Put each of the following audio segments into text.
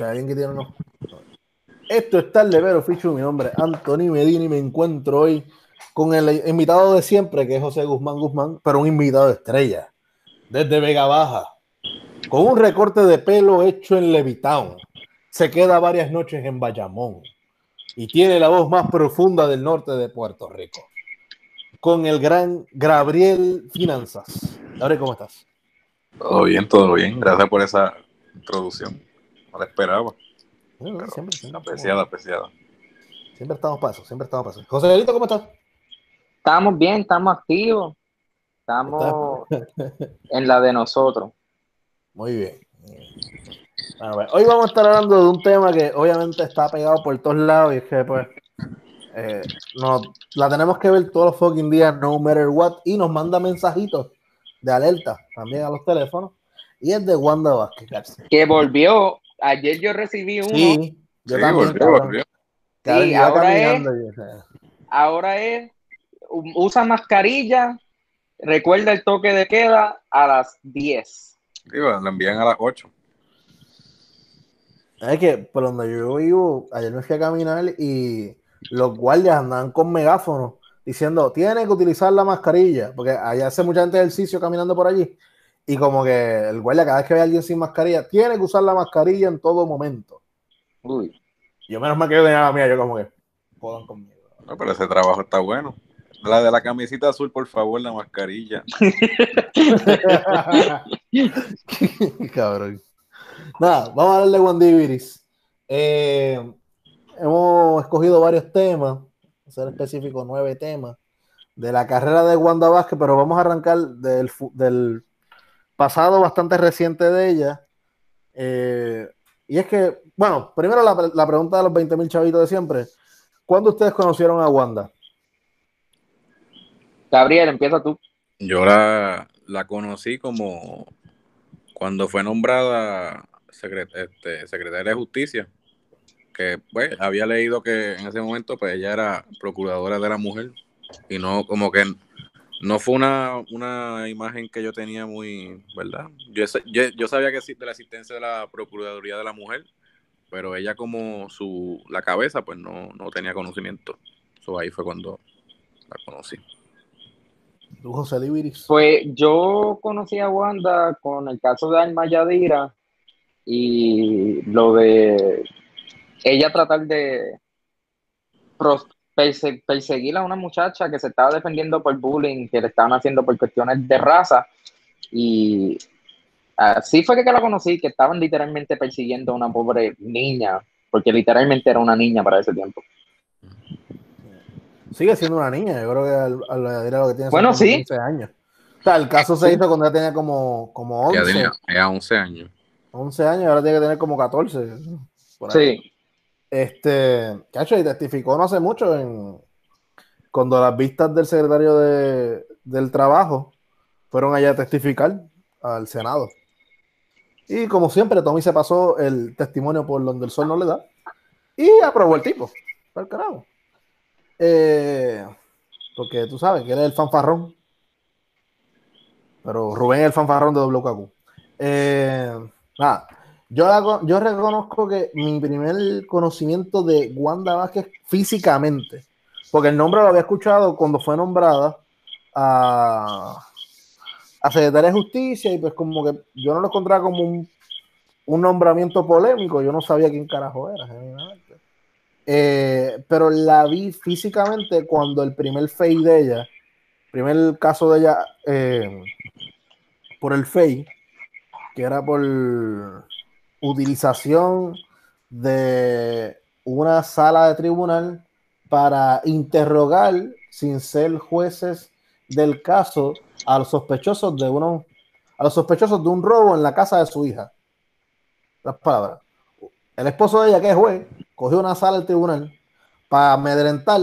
alguien que tiene uno. Esto está el levero, Fichu. Mi nombre es Anthony Medina me encuentro hoy con el invitado de siempre, que es José Guzmán Guzmán, pero un invitado estrella, desde Vega Baja, con un recorte de pelo hecho en Levitown. Se queda varias noches en Bayamón y tiene la voz más profunda del norte de Puerto Rico. Con el gran Gabriel Finanzas. Gabriel, ¿cómo estás? Todo bien, todo bien. Gracias por esa introducción. No la esperaba. siempre, siempre, apreciada, apreciada. Siempre estamos pasos, siempre estamos pasos. José Delito, ¿cómo estás? Estamos bien, estamos activos. Estamos en la de nosotros. Muy bien. hoy vamos a estar hablando de un tema que obviamente está pegado por todos lados y es que pues eh, la tenemos que ver todos los fucking días, no matter what, y nos manda mensajitos de alerta también a los teléfonos y es de Wanda Vázquez. Que volvió, ayer yo recibí uno. Sí, yo también. Volvió, Sí, ahora es, ahora es, usa mascarilla, recuerda el toque de queda a las 10. Digo, lo envían a las 8. Es que por donde yo vivo, ayer me fui a caminar y los guardias andaban con megáfonos diciendo, tiene que utilizar la mascarilla, porque allá hace mucha gente ejercicio caminando por allí y como que el guardia cada vez que ve a alguien sin mascarilla, tiene que usar la mascarilla en todo momento. Uy. Yo menos mal que yo tenía la mía, yo como que jodan conmigo. No, pero ese trabajo está bueno. La de la camisita azul, por favor, la mascarilla. Cabrón. Nada, vamos a darle Wandiviris. Eh, hemos escogido varios temas, a ser específico, nueve temas de la carrera de Wanda Vázquez, pero vamos a arrancar del, del pasado bastante reciente de ella. Eh, y es que, bueno, primero la, pregunta de los 20 mil chavitos de siempre. ¿Cuándo ustedes conocieron a Wanda? Gabriel, empieza tú. Yo la, conocí como cuando fue nombrada este, secretaria de justicia, que pues había leído que en ese momento pues ella era procuradora de la mujer y no como que no fue una, una imagen que yo tenía muy, ¿verdad? Yo, yo, sabía que de la existencia de la Procuraduría de la Mujer, pero ella como su, la cabeza, pues no, no tenía conocimiento. So, ahí fue cuando la conocí. ¿Tú, José Libiris? Pues yo conocí a Wanda con el caso de Alma Yadira y lo de ella tratar de perseguir a una muchacha que se estaba defendiendo por bullying, que le estaban haciendo por cuestiones de raza. Y así fue que, la conocí, que estaban literalmente persiguiendo a una pobre niña, porque literalmente era una niña para ese tiempo. Sigue siendo una niña, yo creo que al, lo que tiene bueno, sí. 15 años. O sea, el caso se hizo cuando ella tenía como, como 11. Ya tenía 11 años. 11 años, ahora tiene que tener como 14. Sí. Este, cacho, y testificó no hace mucho en cuando las vistas del secretario de, del trabajo fueron allá a testificar al Senado. Y como siempre, Tommy se pasó el testimonio por donde el sol no le da y aprobó el tipo. Para. Eh, porque tú sabes que él es el fanfarrón. Pero Rubén es el fanfarrón de WKQ. Eh, nada. Yo, reconozco que mi primer conocimiento de Wanda Vázquez físicamente, porque el nombre lo había escuchado cuando fue nombrada a, Secretaria de Justicia y pues como que yo no lo encontraba como un, nombramiento polémico, yo no sabía quién carajo era, eh, pero la vi físicamente cuando el primer FEI de ella, primer caso de ella eh, por el FEI, que era por utilización de una sala de tribunal para interrogar sin ser jueces del caso a los sospechosos de uno a los sospechosos de un robo en la casa de su hija. Las palabras. El esposo de ella, que es juez, cogió una sala del tribunal para amedrentar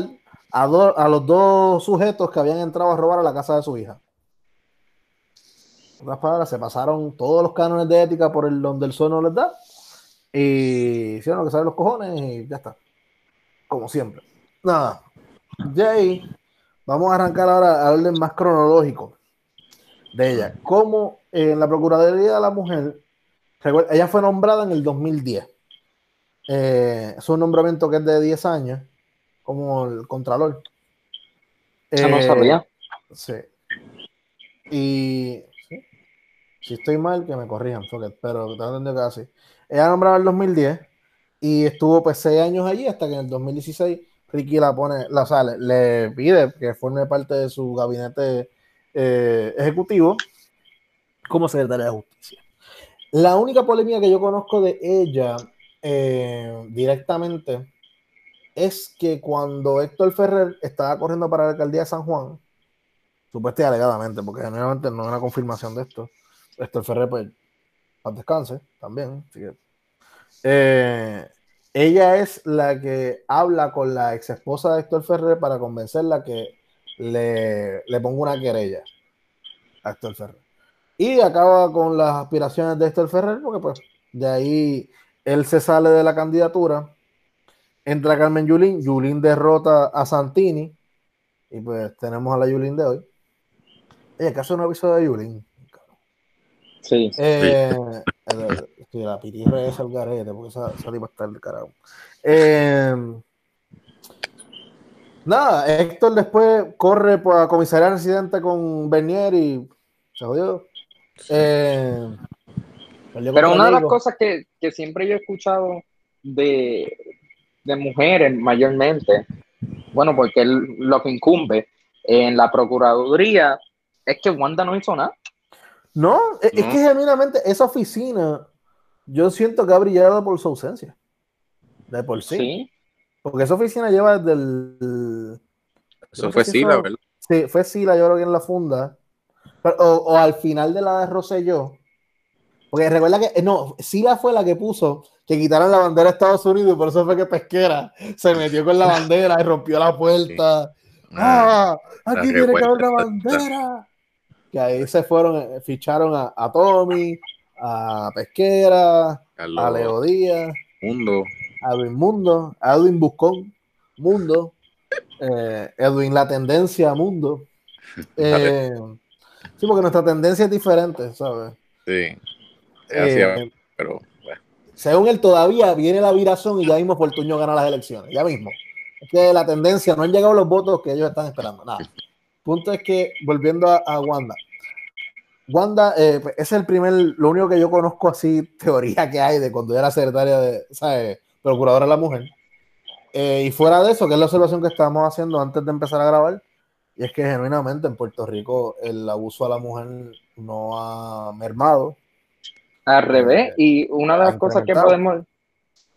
a, a los dos sujetos que habían entrado a robar a la casa de su hija. Las palabras, se pasaron todos los cánones de ética por el donde el sol no les da y hicieron lo que saben los cojones y ya está. Como siempre. Nada. Jay, vamos a arrancar ahora a orden más cronológico de ella. Como en la Procuraduría de la Mujer, ella fue nombrada en el 2010. Eh, es un nombramiento que es de 10 años, como el Contralor. Eso no sabía. Sí. Y. si estoy mal, que me corrijan, pero tengo entendido que así. Ella nombrada en el 2010 y estuvo pues 6 años allí hasta que en el 2016 Ricky la pone, la sale, le pide que forme parte de su gabinete eh, ejecutivo como secretaria de justicia. La única polémica que yo conozco de ella eh, directamente es que cuando Héctor Ferrer estaba corriendo para la alcaldía de San Juan, supuestamente alegadamente, porque generalmente no hay una confirmación de esto, Héctor Ferrer, pues, al descanse también. Así que, eh, ella es la que habla con la ex esposa de Héctor Ferrer para convencerla que le, le ponga una querella a Héctor Ferrer. Y acaba con las aspiraciones de Héctor Ferrer, porque pues de ahí él se sale de la candidatura, entra Carmen Yulín, Yulín derrota a Santini, y pues tenemos a la Yulín de hoy. Oye, ¿acaso no episodio de Yulín? Sí. Eh, eh, la pitirra es el garete, porque esa, esa tipa está del carajo. Eh, nada, Héctor después corre pues, a comisaría residente con Bernier y se jodió. Eh, Pero una de las cosas que, que siempre yo he escuchado de, de mujeres mayormente, bueno, porque es lo que incumbe en la Procuraduría es que Wanda no hizo nada. No, es, es que genuinamente esa oficina, yo siento que ha brillado por su ausencia. De por sí. Sí. Porque esa oficina lleva desde el. Eso fue Sila, ¿verdad? Sí, fue Sila, yo creo que en la funda. Pero- o, o al final de la de Rosselló. Porque recuerda que, eh, no, Sila fue la que puso que quitaran la bandera de Estados Unidos y por eso fue que Pesquera se metió con la bandera y rompió la puerta. ¡Ah! la Aquí tiene que haber una revuelta. bandera. Que ahí se fueron, eh, ficharon a, a Tommy, a Pesquera, a Leo Díaz, Mundo. a Edwin Mundo, a Edwin Buscón, Mundo, eh, Edwin La Tendencia Mundo. Eh, sí, porque nuestra tendencia es diferente, ¿sabes? Sí. Eh, Hacía- pero bueno, según él, todavía viene la viración y ya mismo Fortuño gana las elecciones, ya mismo. Es que la tendencia, no han llegado los votos que ellos están esperando, nada. Punto es que, volviendo a, a Wanda, Wanda eh, pues, es el primer, lo único que yo conozco así, teoría que hay de cuando yo era secretaria de, ¿sabes? Procuradora de la mujer. Eh, y fuera de eso, que es la observación que estábamos haciendo antes de empezar a grabar, y es que genuinamente en Puerto Rico el abuso a la mujer no ha mermado. Al revés. Eh, Y una de las cosas que podemos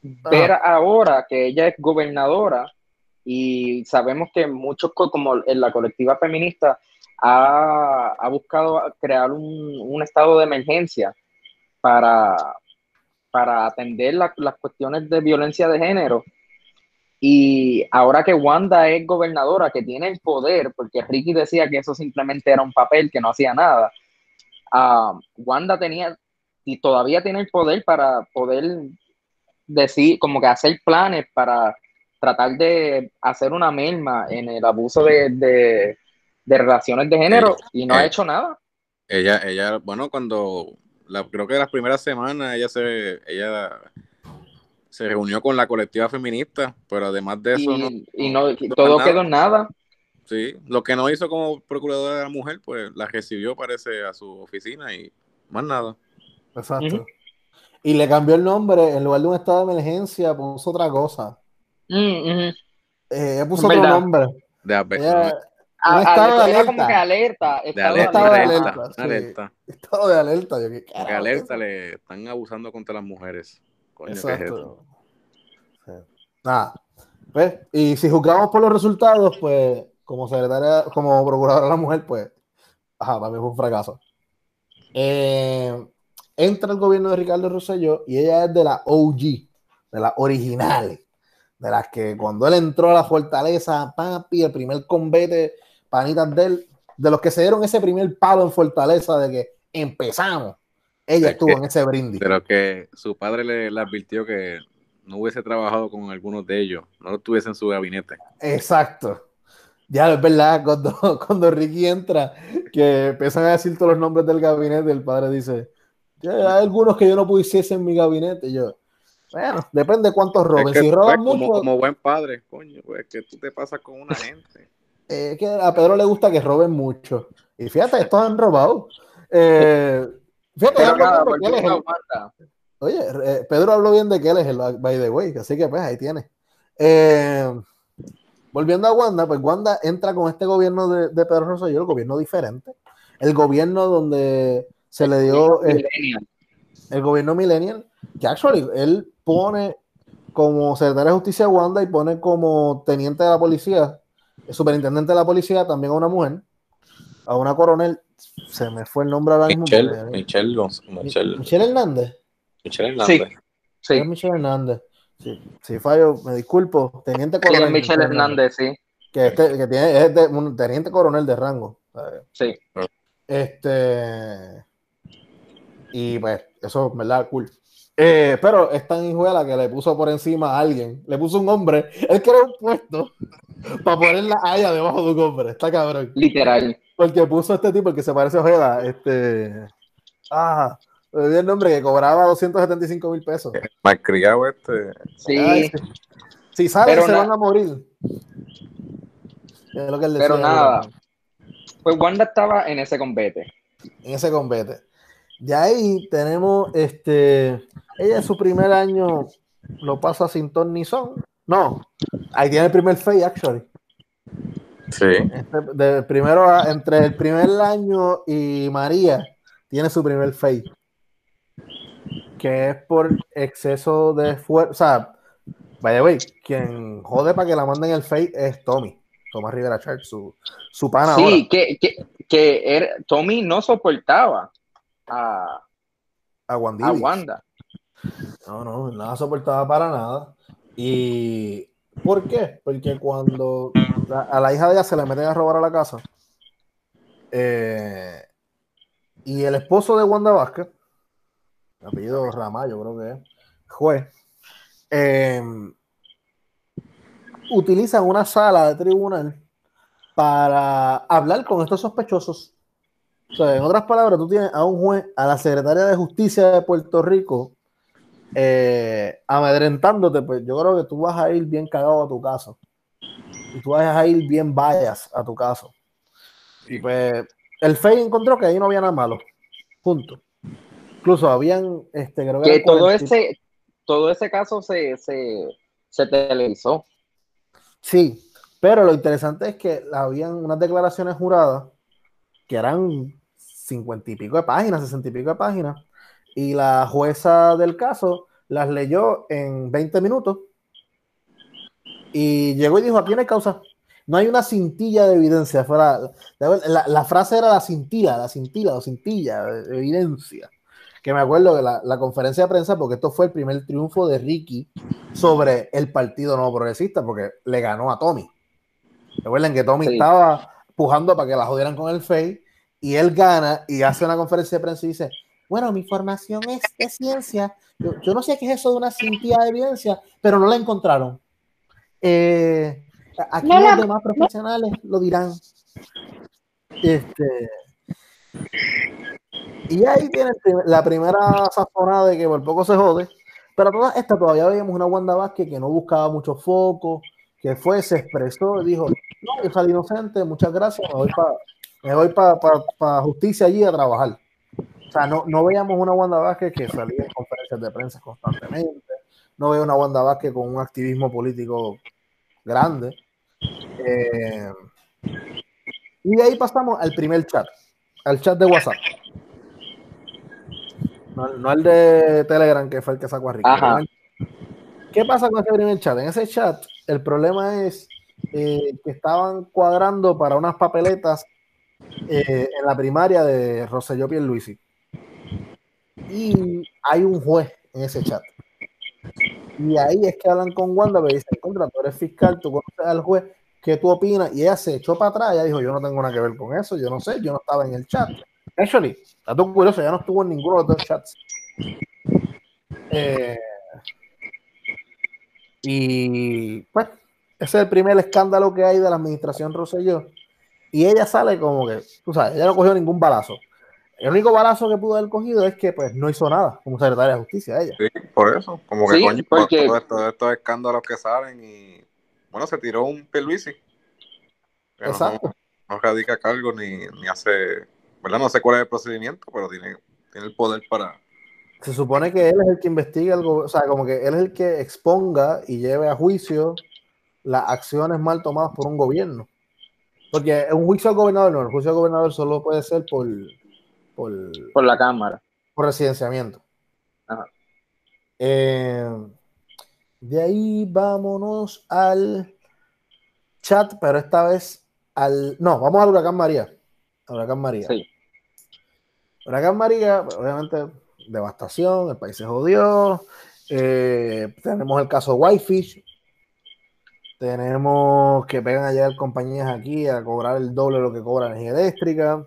ver ahora, que ella es gobernadora, y sabemos que muchos, co- como en la colectiva feminista, ha, ha buscado crear un, un estado de emergencia para, para atender la- las cuestiones de violencia de género. Y ahora que Wanda es gobernadora, que tiene el poder, porque Ricky decía que eso simplemente era un papel, que no hacía nada, ah, Wanda tenía y todavía tiene el poder para poder decir, como que hacer planes para tratar de hacer una merma en el abuso de, de- de relaciones de género y no ha eh, hecho nada. ella, ella, bueno, cuando la, creo que las primeras semanas ella se, ella se reunió con la colectiva feminista, pero además de eso, y, no, y no, todo nada. quedó en nada. Sí, lo que no hizo como procuradora de la mujer, pues la recibió, parece, a su oficina y más nada. Exacto. Y le cambió el nombre, en lugar de un estado de emergencia, puso otra cosa. Mm, ujú. Eh, ella puso otro nombre. De, abe- Ella- Ah, Un estado ah, de era como alerta. que alerta. de estado alerta, estado de alerta, alerta, sí. alerta. estado de alerta. Yo, ¿qué alerta le están abusando contra las mujeres. Coño? ¿qué es? Exacto. Sí. Nada. ¿Ves? Y si juzgamos por los resultados, pues, como secretaria, como procuradora de la mujer, pues, ajá, también fue un fracaso. Eh, entra el gobierno de Ricardo Rosselló y ella es de la OG, de las originales, de las que cuando él entró a la fortaleza, papi, el primer combate, panitas de él, de los que se dieron ese primer palo en fortaleza de que empezamos, ella Es estuvo que- en ese brindis. Pero que su padre le, le advirtió que no hubiese trabajado con algunos de ellos, no lo tuviese en su gabinete. Exacto. Ya es verdad, cuando, cuando Ricky entra, que empiezan a decir todos los nombres del gabinete, el padre dice, "Ya, hay algunos que yo no pusiese en mi gabinete. Y yo, Bueno, depende de cuántos roben. Es que, si roban pues, mucho, como, como buen padre, coño, pues que tú te pasas con una gente. eh, que a Pedro le gusta que roben mucho. Y fíjate, estos han robado. Eh, fíjate, que él es el- Wanda. Oye, eh, Pedro habló bien de que él es el by the way, así que pues ahí tiene. Eh, volviendo a Wanda, pues Wanda entra con este gobierno de, de Pedro Rosselló, el gobierno diferente, el gobierno donde se le dio eh, Millennial. el gobierno millennial, que actually él pone como secretario de justicia a Wanda y pone como teniente de la policía, superintendente de la policía también a una mujer, a una coronel, se me fue el nombre ahora mismo. Michelle, porque- Michelle, Michelle, Michelle Hernández. Michelle Hernández. Sí, Es Michelle Hernández. Sí, si fallo, me disculpo. Teniente sí, coronel. es Michelle Hernández, sí. Que, este- que tiene, es de, un teniente coronel de rango. ¿sabes? Sí. Este. Y pues, eso, ¿verdad? Cool. Eh, pero es tan hijuela que le puso por encima a alguien. Le puso un hombre. Él creó un puesto para poner la haya debajo de un hombre. Está cabrón. Literal. Porque puso a este tipo, el que se parece a Ojeda. Este. Ah, me olvidé el nombre que cobraba 275 mil pesos. Malcriado este. Sí. Ay, sí. Si salen, Pero se na- van a morir. Es lo que él Pero decía, nada. Pues Wanda estaba en ese combate. En ese combate. De ahí tenemos este. Ella en su primer año lo pasa sin ton ni son. No, ahí tiene el primer fade, actually. Sí. Este, de primero entre el primer año y María, tiene su primer fade. Que es por exceso de esfuerzo. O sea, vaya, güey, quien jode para que la manden el fade es Tommy. Tomás Rivera Church, su, su pana ahora. Sí, que, que, que era- Tommy no soportaba a, A. Wanda. No, no, nada soportaba para nada. ¿Y por qué? Porque cuando la- a la hija de ella se le meten a robar a la casa, eh, y el esposo de Wanda Vázquez, apellido Ramallo, creo que es, juez, eh, utilizan una sala de tribunal para hablar con estos sospechosos. O sea, en otras palabras, tú tienes a un juez, a la secretaria de justicia de Puerto Rico, eh, amedrentándote, pues yo creo que tú vas a ir bien cagado a tu caso. Y tú vas a ir bien vayas a tu caso. Y pues el FEI encontró que ahí no había nada malo. Punto. Incluso habían, este, creo que, todo 40 ese, todo ese caso se, se, se televisó. Sí, pero lo interesante es que habían unas declaraciones juradas que eran cincuenta y pico de páginas, sesenta y pico de páginas, y la jueza del caso las leyó en 20 minutos y llegó y dijo, aquí no hay causa, no hay una cintilla de evidencia, fuera, la, la frase era la cintila, la cintila o cintilla de evidencia, que me acuerdo de la, la conferencia de prensa, porque esto fue el primer triunfo de Ricky sobre el Partido Nuevo Progresista, porque le ganó a Tommy. Recuerden que Tommy Sí. estaba pujando para que la jodieran con el FEI y él gana y hace una conferencia de prensa y dice, bueno, mi formación es de ciencia, yo, yo no sé qué es eso de una cintilla de evidencia, pero no la encontraron. Eh, aquí No los demás profesionales lo dirán. Este, y ahí tiene la primera sazonada de que por poco se jode. Pero todas estas todavía veíamos una Wanda Vázquez que no buscaba mucho foco, que fue, se expresó y dijo, no, yo salí inocente, muchas gracias, me voy para me voy para justicia allí a trabajar. O sea, no, no veíamos una Wanda Vázquez que salía en conferencias de prensa constantemente, no veo una Wanda Vázquez con un activismo político grande. Eh, y de ahí pasamos al primer chat, al chat de WhatsApp. No, no al de Telegram, que fue el que sacó a Ricky. Ajá. ¿Qué pasa con ese primer chat? En ese chat, el problema es eh, que estaban cuadrando para unas papeletas eh, en la primaria de Rosselló Pierluisi. Y hay un juez en ese chat. Y ahí es que hablan con Wanda, pero dicen, contra, tú eres fiscal, tú conoces al juez, ¿qué tú opinas? Y ella se echó para atrás, ella dijo, yo no tengo nada que ver con eso, yo no sé, yo no estaba en el chat. Actually, dato curioso, ella no estuvo en ninguno de los dos chats. Eh, y pues, ese es el primer escándalo que hay de la administración Rosselló. Y ella sale como que, tú sabes, ella no cogió ningún balazo. El único balazo que pudo haber cogido es que pues no hizo nada como secretaria de justicia ella. Sí, por eso. Como que Sí, coño, porque- todos estos, estos escándalos que salen y bueno, se tiró un Pierluisi. Que no- Exacto. No, radica cargo ni, ni hace, ¿verdad? No sé cuál es el procedimiento, pero tiene, tiene el poder para. Se supone que él es el que investiga el gobierno, o sea, como que él es el que exponga y lleve a juicio las acciones mal tomadas por un gobierno. Porque un juicio al gobernador, no, el juicio al gobernador solo puede ser por, por, Por la cámara. por residenciamiento. Ajá. Eh, de ahí vámonos al chat, pero esta vez al. No, vamos al huracán María. Al huracán María. Sí. Huracán María, obviamente, devastación, el país se jodió. eh, tenemos el caso Whitefish. Tenemos que pegan a llegar compañías aquí a cobrar el doble de lo que cobra energía eléctrica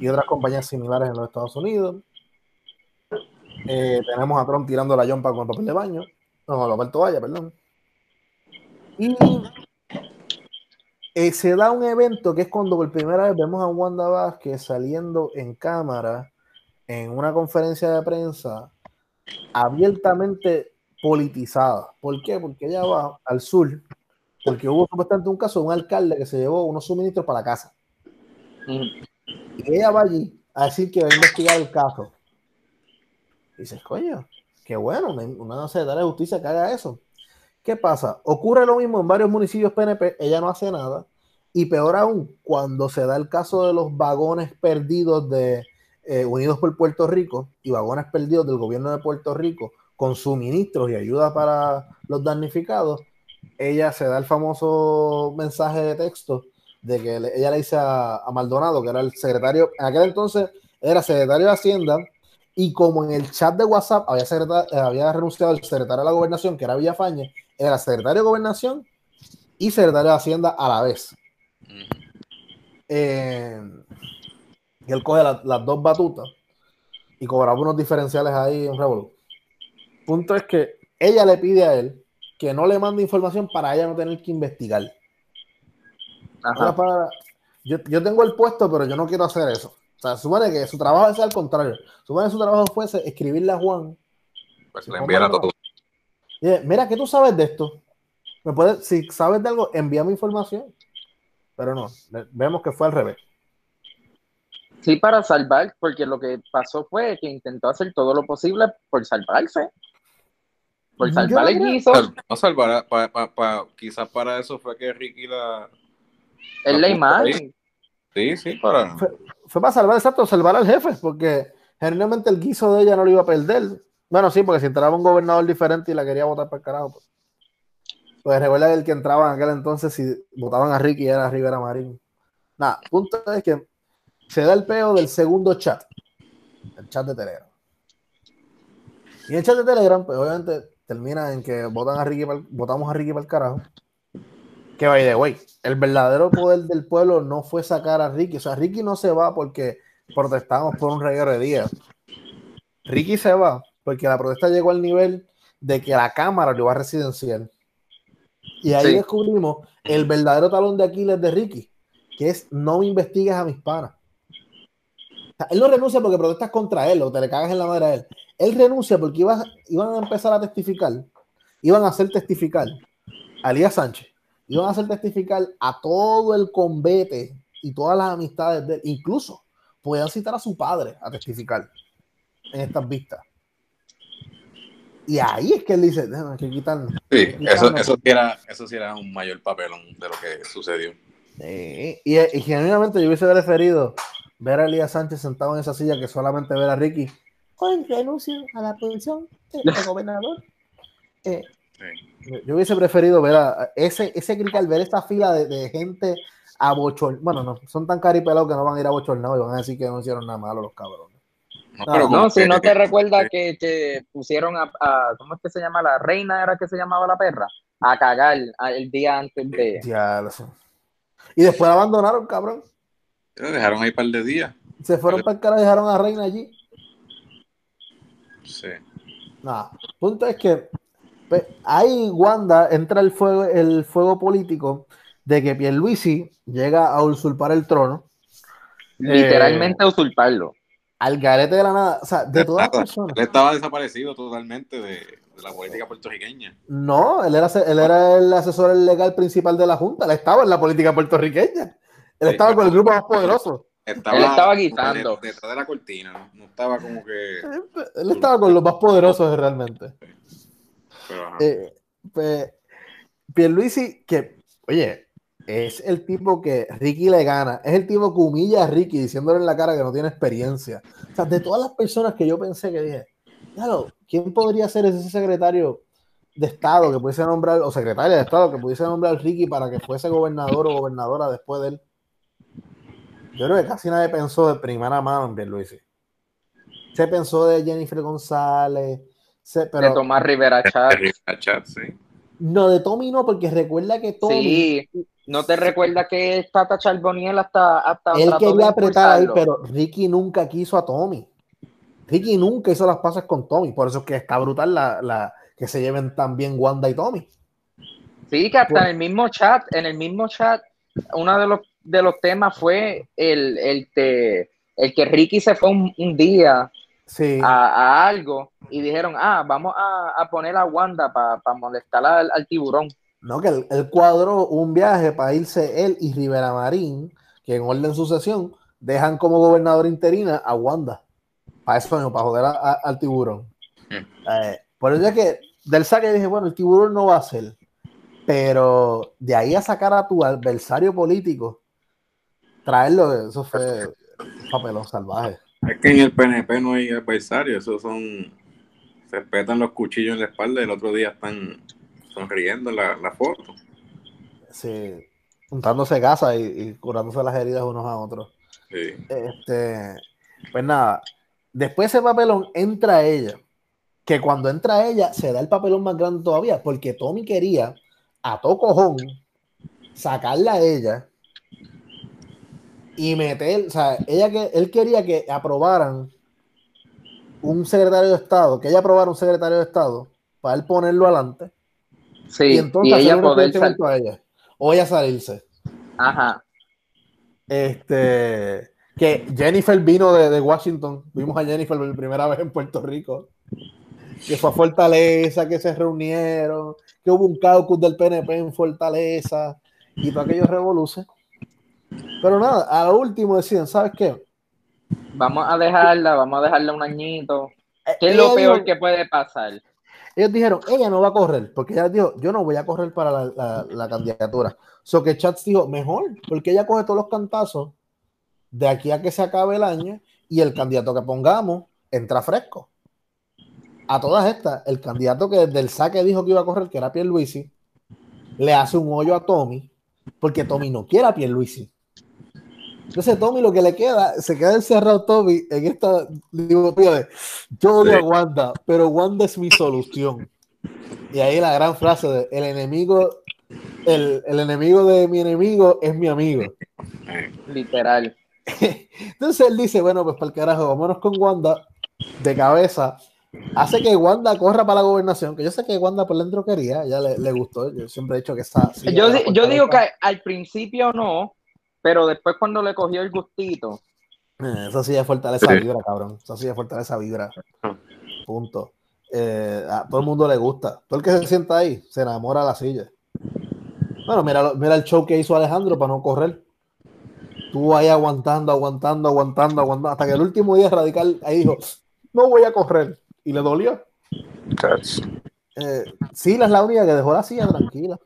y otras compañías similares en los Estados Unidos. Eh, tenemos a Trump tirando la yompa con el papel de baño. No, el papel toalla, perdón. Y eh, se da un evento que es cuando por primera vez vemos a Wanda Vázquez saliendo en cámara en una conferencia de prensa abiertamente politizada. ¿Por qué? Porque ella va al sur, porque hubo supuestamente un caso de un alcalde que se llevó unos suministros para la casa. Ujú. Ella va allí a decir que va a investigar el caso. Y dices, coño, qué bueno, una, secretaria de justicia que haga eso. ¿Qué pasa? Ocurre lo mismo en varios municipios PNP, ella no hace nada. Y peor aún, cuando se da el caso de los vagones perdidos de eh, Unidos por Puerto Rico y vagones perdidos del gobierno de Puerto Rico con suministros y ayuda para los damnificados, ella se da el famoso mensaje de texto de que le- ella le dice a, a Maldonado, que era el secretario, en aquel entonces era secretario de Hacienda, y como en el chat de WhatsApp había, eh, había renunciado el secretario de la gobernación, que era Villafañe, era secretario de gobernación y secretario de Hacienda a la vez. Eh, y él coge la- las dos batutas y cobraba unos diferenciales ahí en Revolu. Punto es que ella le pide a él que no le mande información para ella no tener que investigar. Ajá. Ahora, para- yo, yo tengo el puesto, pero yo no quiero hacer eso. O sea, supone que su trabajo es al contrario. Supone que su trabajo fuese escribirle a Juan. Pues le enviara todo. Mira, ¿qué tú sabes de esto? ¿Me puedes, si sabes de algo, envíame información. Pero no, ve- vemos que fue al revés. Sí, para salvar, porque lo que pasó fue que intentó hacer todo lo posible por salvarse. Por Yo salvar el guiso, No pa- quizás para eso fue que Ricky la. Es la puso imagen. Sí, sí, para. Fue- Fue para salvar, exacto, salvar al jefe, porque generalmente el guiso de ella no lo iba a perder. Bueno, sí, porque si entraba un gobernador diferente y la quería votar para el carajo. Pues, pues recuerda que el que entraba en aquel entonces, si votaban a Ricky, era Rivera Marín. Nada, punto es que se da el peo del segundo chat, el chat de Telegram. Y el chat de Telegram, pues obviamente termina en que votan a Ricky votamos a Ricky para el carajo. Que by the way, el verdadero poder del pueblo no fue sacar a Ricky. O sea, Ricky no se va porque protestamos por un reguero de días. Ricky se va porque la protesta llegó al nivel de que la Cámara lo iba a residencial. Y ahí Sí. descubrimos el verdadero talón de Aquiles de Ricky, que es no me investigues a mis panas. O sea, él no renuncia porque protestas contra él o te le cagas en la madre a él. Él renuncia porque iba- iban a empezar a testificar, iban a hacer testificar a Elías Sánchez, iban a hacer testificar a todo el convete y todas las amistades de él, incluso podían citar a su padre a testificar en estas vistas. Y ahí es que él dice, "Déjame que quitarnos. Sí, eso, sí era, eso sí era un mayor papelón de lo que sucedió. Sí, Y, y genuinamente yo hubiese preferido ver a Elías Sánchez sentado en esa silla que solamente ver a Ricky. Hoy renuncio a la posición de gobernador. Eh, Sí. yo- hubiese preferido ver a a ese, ese crical, ver esta fila de, de gente abochornada. Bueno, no, son tan caripelados que no van a ir abochornados y van a decir que no hicieron nada malo los cabrones. No, No, pero No, si que- no te recuerdas sí. que, que pusieron a, a- ¿cómo es que se llama? La reina era que se llamaba la perra, a cagar a- el día antes de... Ya lo sé. Y después la abandonaron, cabrón. Lo dejaron ahí un par de días. Se fueron para el cara y dejaron a Reina allí. Sí. Nada, punto es que ahí Wanda entra el fuego, el fuego político de que Pierluisi llega a usurpar el trono. Literalmente usurparlo. al garete de la nada. O sea, de todas las personas. Él estaba desaparecido totalmente de, de la política puertorriqueña. No, él era, él era el asesor legal principal de la Junta. Él estaba en la política puertorriqueña. Él Sí, estaba con el grupo más poderoso. Estaba, Él estaba guisando. de- Detrás de la cortina, no, no estaba como que. Él estaba con los más poderosos realmente. Eh, pues, Pierluisi, que, oye, es el tipo que Ricky le gana, es el tipo que humilla a Ricky diciéndole en la cara que no tiene experiencia. O sea, de todas las personas que yo pensé que dije, claro, ¿quién podría ser ese secretario de Estado que pudiese nombrar, o secretaria de Estado que pudiese nombrar Ricky para que fuese gobernador o gobernadora después de él? Yo creo que casi nadie pensó de primera mano en Pierluisi. Se pensó de Jennifer González, se- pero... de Tomás Rivera Chat. Rivera Chat, sí. No, de Tommy no, porque recuerda que Tommy, Sí, ¿no te recuerdas que Tata Charboniel hasta, hasta él quería apretar ahí, pero Ricky nunca quiso a Tommy. Ricky nunca hizo las pasas con Tommy, por eso es que está brutal la, la- que se lleven tan bien Wanda y Tommy. Sí, que hasta en el mismo chat, en el mismo chat, uno de los, de los temas fue el, el, que, el que Ricky se fue un, un día Sí, a, a algo y dijeron, ah, vamos a, a poner a Wanda para molestar al, al tiburón. no, que él, él cuadró un viaje para irse él y Rivera Marín, que en orden sucesión dejan como gobernador interina a Wanda. Para eso, para joder a- a- al tiburón. Eh, por eso es que del saque dije, bueno, el tiburón no va a ser. Pero de ahí a sacar a tu adversario político, traerlo, eso fue un papelón salvaje. Es que en el PNP no hay adversarios, esos son. Se respetan los cuchillos en la espalda y el otro día están sonriendo en la, la foto. Sí, juntándose gasas y, y curándose las heridas unos a otros. Sí. Este, pues nada, después ese papelón entra ella, que cuando entra ella se da el papelón más grande todavía, porque Tommy quería a todo cojón sacarla a ella y meter, o sea, ella que él quería que aprobaran un secretario de Estado, que ella aprobara un secretario de Estado para él ponerlo adelante Sí, y y, entonces ella hacer un poder sal- a ella o ella salirse. Ajá. Este, que Jennifer vino de, de Washington. Vimos a Jennifer por primera vez en Puerto Rico. Que fue a Fortaleza, que se reunieron, que hubo un caucus del PNP en Fortaleza y todo aquello revoluce. Pero nada, a lo último deciden, ¿sabes qué? Vamos a dejarla, vamos a dejarla un añito. Eh, ¿Qué es ella lo peor dijo- que puede pasar? ellos dijeron, ella no va a correr, porque ella dijo, yo no voy a correr para la, la- la candidatura. So que Chats dijo, mejor, porque ella coge todos los cantazos de aquí a que se acabe el año y el candidato que pongamos entra fresco. A todas estas, el candidato que desde el saque dijo que iba a correr, que era Pierluisi, le hace un hoyo a Tommy, porque Tommy no quiere a Pierluisi. Entonces Tommy lo que le queda, se queda encerrado Tommy en esta dicotomía de yo odio a Wanda, pero Wanda es mi solución. Y ahí la gran frase de el enemigo, el, el enemigo de mi enemigo es mi amigo. Literal. Entonces él dice, bueno, pues para el carajo, vámonos con Wanda de cabeza. Hace que Wanda corra para la gobernación, que yo sé que Wanda por dentro quería, ya le, le gustó. Yo siempre he dicho que está. sí, yo, yo digo que al principio no, pero después cuando le cogió el gustito, Eh, Esa sí es fortaleza Sí. vibra, cabrón. Esa sí es fortaleza vibra. Punto. Eh, a todo el mundo le gusta. Todo el que se sienta ahí se enamora de la silla. Bueno, mira, mira el show que hizo Alejandro para no correr. Estuvo ahí aguantando, aguantando, aguantando, aguantando. Hasta que el último día radical ahí dijo: No voy a correr. Y le dolió. Eh, Sila es la única que dejó la silla tranquila.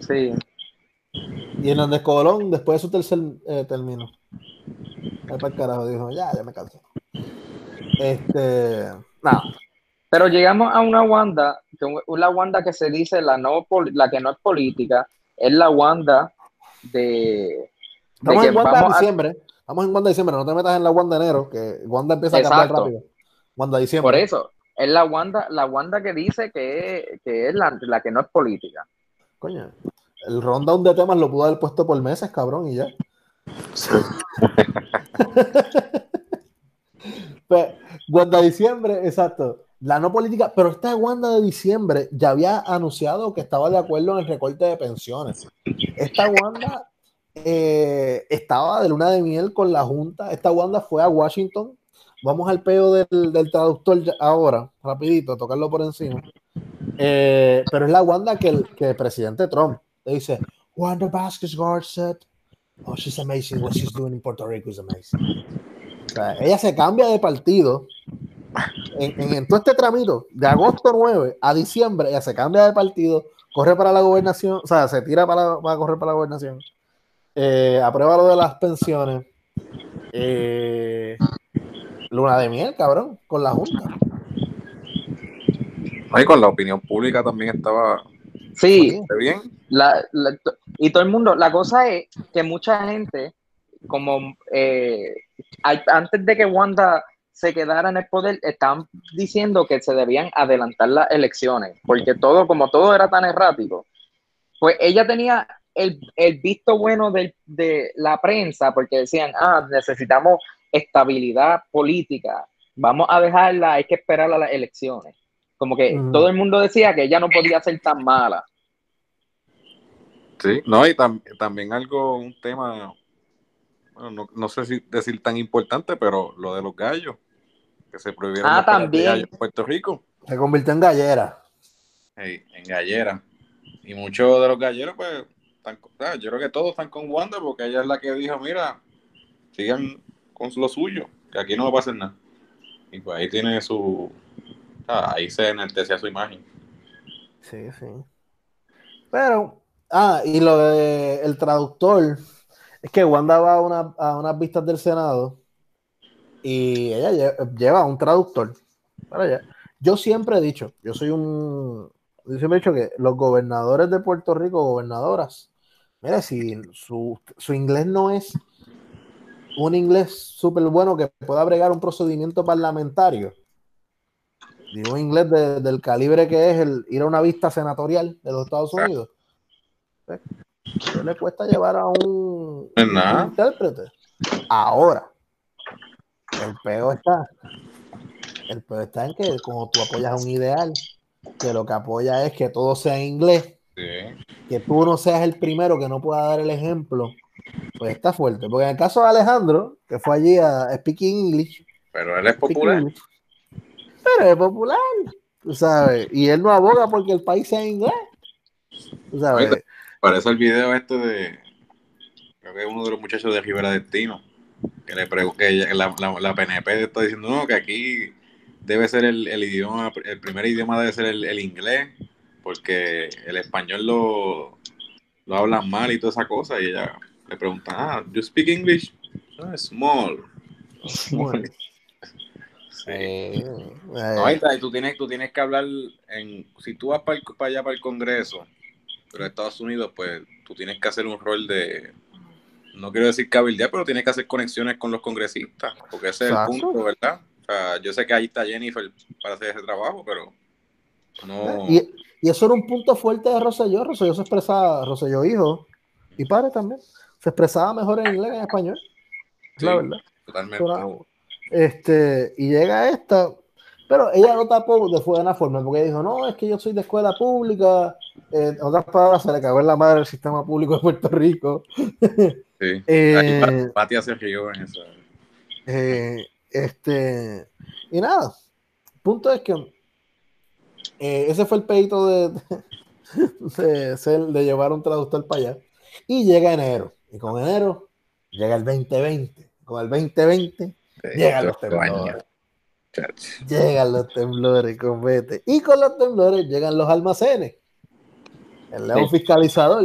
sí. Y Hernández Colón, después de su tercer eh, término, ahí para el carajo, dijo, ya, ya me canso. Este, nada, Pero llegamos a una Wanda, que una Wanda que se dice la, no, la que no es política, es la Wanda de, de estamos en Wanda a- diciembre, estamos en Wanda diciembre, no te metas en la Wanda enero, que Wanda empieza a cambiar rápido. Wanda diciembre. Por eso, es la Wanda, la Wanda que dice que, que es la, la que no es política. Coño, el rundown de temas lo pudo haber puesto por meses, cabrón, y ya. Pues, Wanda diciembre, exacto. La no política, pero esta Wanda de diciembre ya había anunciado que estaba de acuerdo en el recorte de pensiones. Esta Wanda eh, estaba de luna de miel con la Junta. Esta Wanda fue a Washington. Vamos al peo del, del traductor ahora, rapidito, tocarlo por encima. Eh, pero es la Wanda que el, que el presidente Trump le dice, Wanda Vasquez said, oh, she's amazing, what she's doing in Puerto Rico is amazing. O sea, ella se cambia de partido en, en, en todo este tramito, de agosto 9 a diciembre, ella se cambia de partido, corre para la gobernación, o sea, se tira para, para correr para la gobernación, eh, aprueba lo de las pensiones, eh, luna de miel, cabrón, con la Junta. Ay, con la opinión pública también estaba Sí, bien. la- la- y todo el mundo, la cosa es que mucha gente, como eh, antes de que Wanda se quedara en el poder, estaban diciendo que se debían adelantar las elecciones, porque todo, como todo era tan errático, pues ella tenía el, el visto bueno del- de, la prensa, porque decían, ah, necesitamos estabilidad política, vamos a dejarla, hay que esperar a las elecciones. Como que todo el mundo decía que ella no podía ser tan mala. Sí, no, y tam- también algo, un tema, bueno, no, no sé si decir tan importante, pero lo de los gallos, que se prohibieron Ah, también. gallos en Puerto Rico, Se convirtió en gallera. hey, en gallera. Y muchos de los galleros, pues, están, con- ah, yo creo que todos están con Wanda, porque ella es la que dijo, mira, sigan con lo suyo, que aquí no va a pasar nada. Y pues ahí tiene su, ah, ahí se enaltecía su imagen. Sí, sí. Pero, ah, y lo de el traductor, es que Wanda va a, una- a unas vistas del Senado y ella lle- lleva un traductor para allá. Yo siempre he dicho, yo soy un, yo siempre he dicho que los gobernadores de Puerto Rico, gobernadoras, mira, si su, su inglés no es un inglés súper bueno que pueda bregar un procedimiento parlamentario, digo inglés de- del calibre que es el ir a una vista senatorial de los Estados Unidos, pues, ¿qué le cuesta llevar a un, Pues un intérprete? Ahora, el peo está, el peo está en que como tú apoyas un ideal, que lo que apoya es que todo sea en inglés, Sí. que tú no seas el primero que no pueda dar el ejemplo, pues está fuerte. Porque en el caso de Alejandro, que fue allí a Speaking English, Pero él es popular. English, pero es popular, tú sabes, y él no aboga porque el país sea inglés. Tú sabes, Ahorita- Parece el video este de, creo que es uno de los muchachos de Rivera Destino, que le que la, la, la PNP está diciendo, no, que aquí debe ser el, el idioma, el primer idioma debe ser el, el inglés, porque el español lo, lo hablan mal y toda esa cosa, y ella le pregunta, ah, you speak English? "Ah, small. bueno, Sí. eh, No, eh, tú tienes, tú tienes que hablar en, si tú vas para, el- para allá para el Congreso, pero Estados Unidos, pues tú tienes que hacer un rol de, no quiero decir cabildear, pero tienes que hacer conexiones con los congresistas, porque ese es el punto, ¿verdad? O sea, yo sé que ahí está Jennifer para hacer ese trabajo, pero no. Y, y eso era un punto fuerte de Rosselló. Rosselló se expresaba, Rosselló hijo y padre también, se expresaba mejor en inglés que en español. Es la verdad. Totalmente. Este, y llega esta, pero ella lo tapó de buena forma, porque dijo, no, es que yo soy de escuela pública. Eh, en otras palabras, se le cagó en la madre el sistema público de Puerto Rico. Sí. Eh, Patia se rió en eso. Eh, este, y nada, punto es que eh, ese fue el pedito de, de, ser- de llevar un traductor para allá. Y llega enero, y con enero llega el 2020. Con el 2020 llegan los temblores. Llegan los temblores, con vete. Y con los temblores llegan los almacenes. El león Sí. fiscalizador.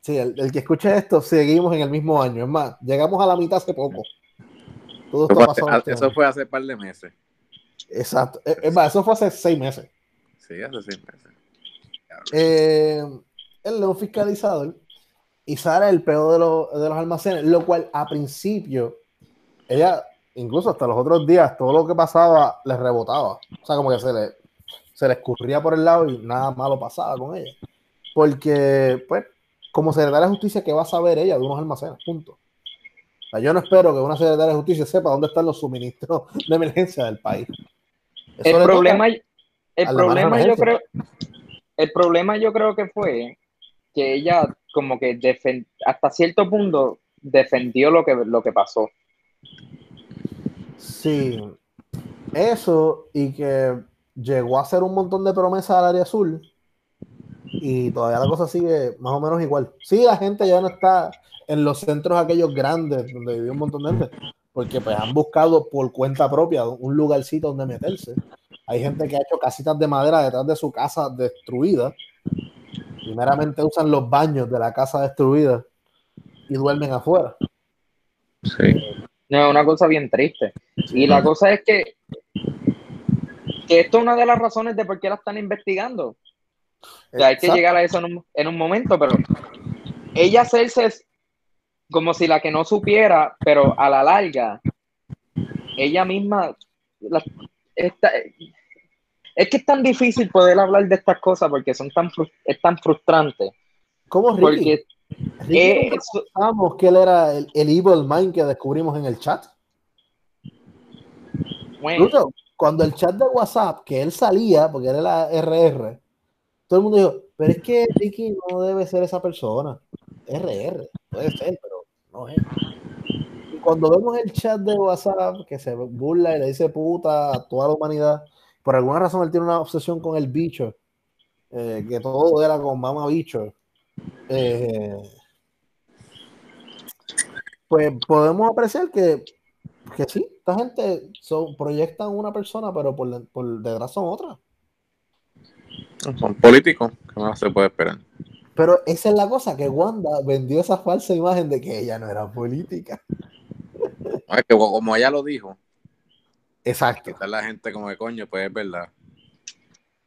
Sí, el, el que escuche esto, seguimos en el mismo año. Es más, llegamos a la mitad hace poco. Todo Eso esto fue, pasó hace, este eso fue hace par de meses. Exacto. Es más, eso fue hace seis meses. Sí, hace seis meses. Eh, el león fiscalizador y sale el peor de, los- de los almacenes, lo cual a principio, ella, incluso hasta los otros días, todo lo que pasaba les rebotaba. O sea, como que se le, se le escurría por el lado y nada malo pasaba con ella. Porque, pues, como secretaria de justicia, ¿qué va a saber ella de unos almacenes? Punto. O sea, yo no espero que una secretaria de justicia sepa dónde están los suministros de emergencia del país. Eso El le problema, el problema yo creo, el problema yo creo que fue que ella como que hasta cierto punto defendió lo que, lo que pasó. Sí, eso y que llegó a hacer un montón de promesas al área azul y todavía la cosa sigue más o menos igual. Sí, la gente ya no está en los centros aquellos grandes donde vivió un montón de gente, porque pues han buscado por cuenta propia un lugarcito donde meterse. Hay gente que ha hecho casitas de madera detrás de su casa destruida. Primeramente usan los baños de la casa destruida y duermen afuera. Sí. No, una cosa bien triste. Y la cosa es que, que esto es una de las razones de por qué la están investigando. hay que llegar a eso en un, momento, pero ella hacerse como si la que no supiera, pero a la larga, ella misma, es que es tan difícil poder hablar de estas cosas porque son tan, es tan frustrante. ¿Cómo Ricky? Porque sabemos que él era el, evil mind que descubrimos en el chat. cuando el chat de WhatsApp, que él salía, porque era la RR, todo el mundo dijo, pero es que Ricky no debe ser esa persona. RR, puede ser, pero no es. Y cuando vemos el chat de WhatsApp que se burla y le dice puta a toda la humanidad, por alguna razón él tiene una obsesión con el bicho, eh, que todo era con mamá bicho. Eh, pues podemos apreciar que, que sí, esta gente son, proyectan una persona, pero por, por detrás son otra. Son políticos, ¿qué más se puede esperar? Pero esa es la cosa, que Wanda vendió esa falsa imagen de que ella no era política. Es que como ella lo dijo. Exacto. Está la gente como de coño, pues es verdad.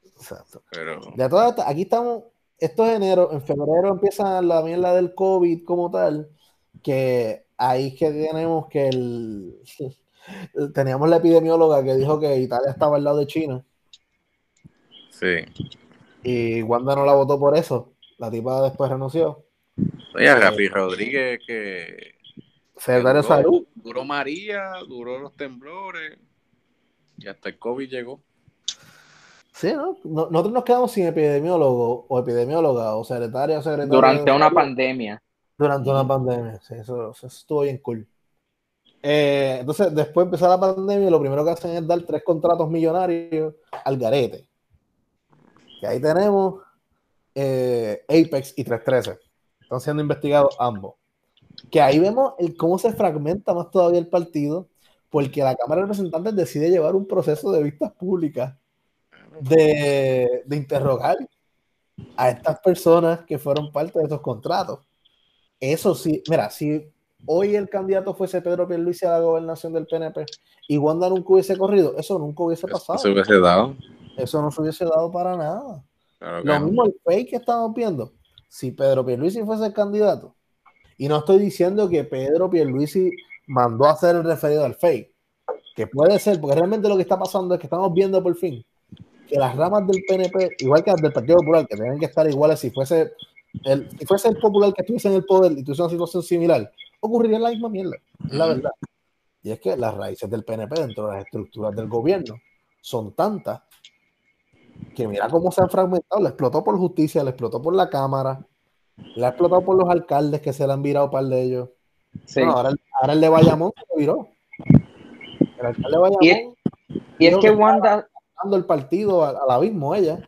Exacto. Pero... De aquí estamos, esto es enero, en febrero empieza la mierda del COVID como tal, que ahí es que tenemos que el... Teníamos la epidemióloga que dijo que Italia estaba al lado de China. Sí. Y Wanda no la votó por eso. La tipa después renunció. Oye, Rafi Rodríguez que. Secretario de Salud. Duró María, duró los temblores. Y hasta el COVID llegó. Sí, ¿no? Nosotros nos quedamos sin epidemiólogo o epidemióloga o secretaria o secretario. Durante una pandemia. Durante una pandemia, sí, eso, estuvo bien cool. Eh, entonces, después de empezar la pandemia, lo primero que hacen es dar tres contratos millonarios al garete. Que ahí tenemos eh, Apex y 313. Están siendo investigados ambos. Que ahí vemos el, cómo se fragmenta más todavía el partido, porque la Cámara de Representantes decide llevar un proceso de vistas públicas de, de interrogar a estas personas que fueron parte de esos contratos. Eso sí, mira, si hoy el candidato fuese Pedro Pierluisi a la gobernación del PNP y Wanda nunca hubiese corrido, eso nunca hubiese pasado. Eso, hubiese dado. Eso no se hubiese dado para nada. Lo mismo el fake que estamos viendo. Si Pedro Pierluisi fuese el candidato, y no estoy diciendo que Pedro Pierluisi mandó a hacer el referido al fake, que puede ser, porque realmente lo que está pasando es que estamos viendo por fin que las ramas del PNP, igual que las del Partido Popular, que tienen que estar iguales si fuese el, si fuese el popular que estuviese en el poder y tuviese una situación similar, ocurriría la misma mierda, la verdad. Y es que las raíces del PNP dentro de las estructuras del gobierno son tantas que mira cómo se han fragmentado. Le explotó por justicia, le explotó por la Cámara, le ha explotado por los alcaldes que se le han virado par de ellos. ahora, ahora, el de Bayamón se viró. El alcalde de Bayamón. Y es, que Wanda. Dando el partido al, abismo, ella.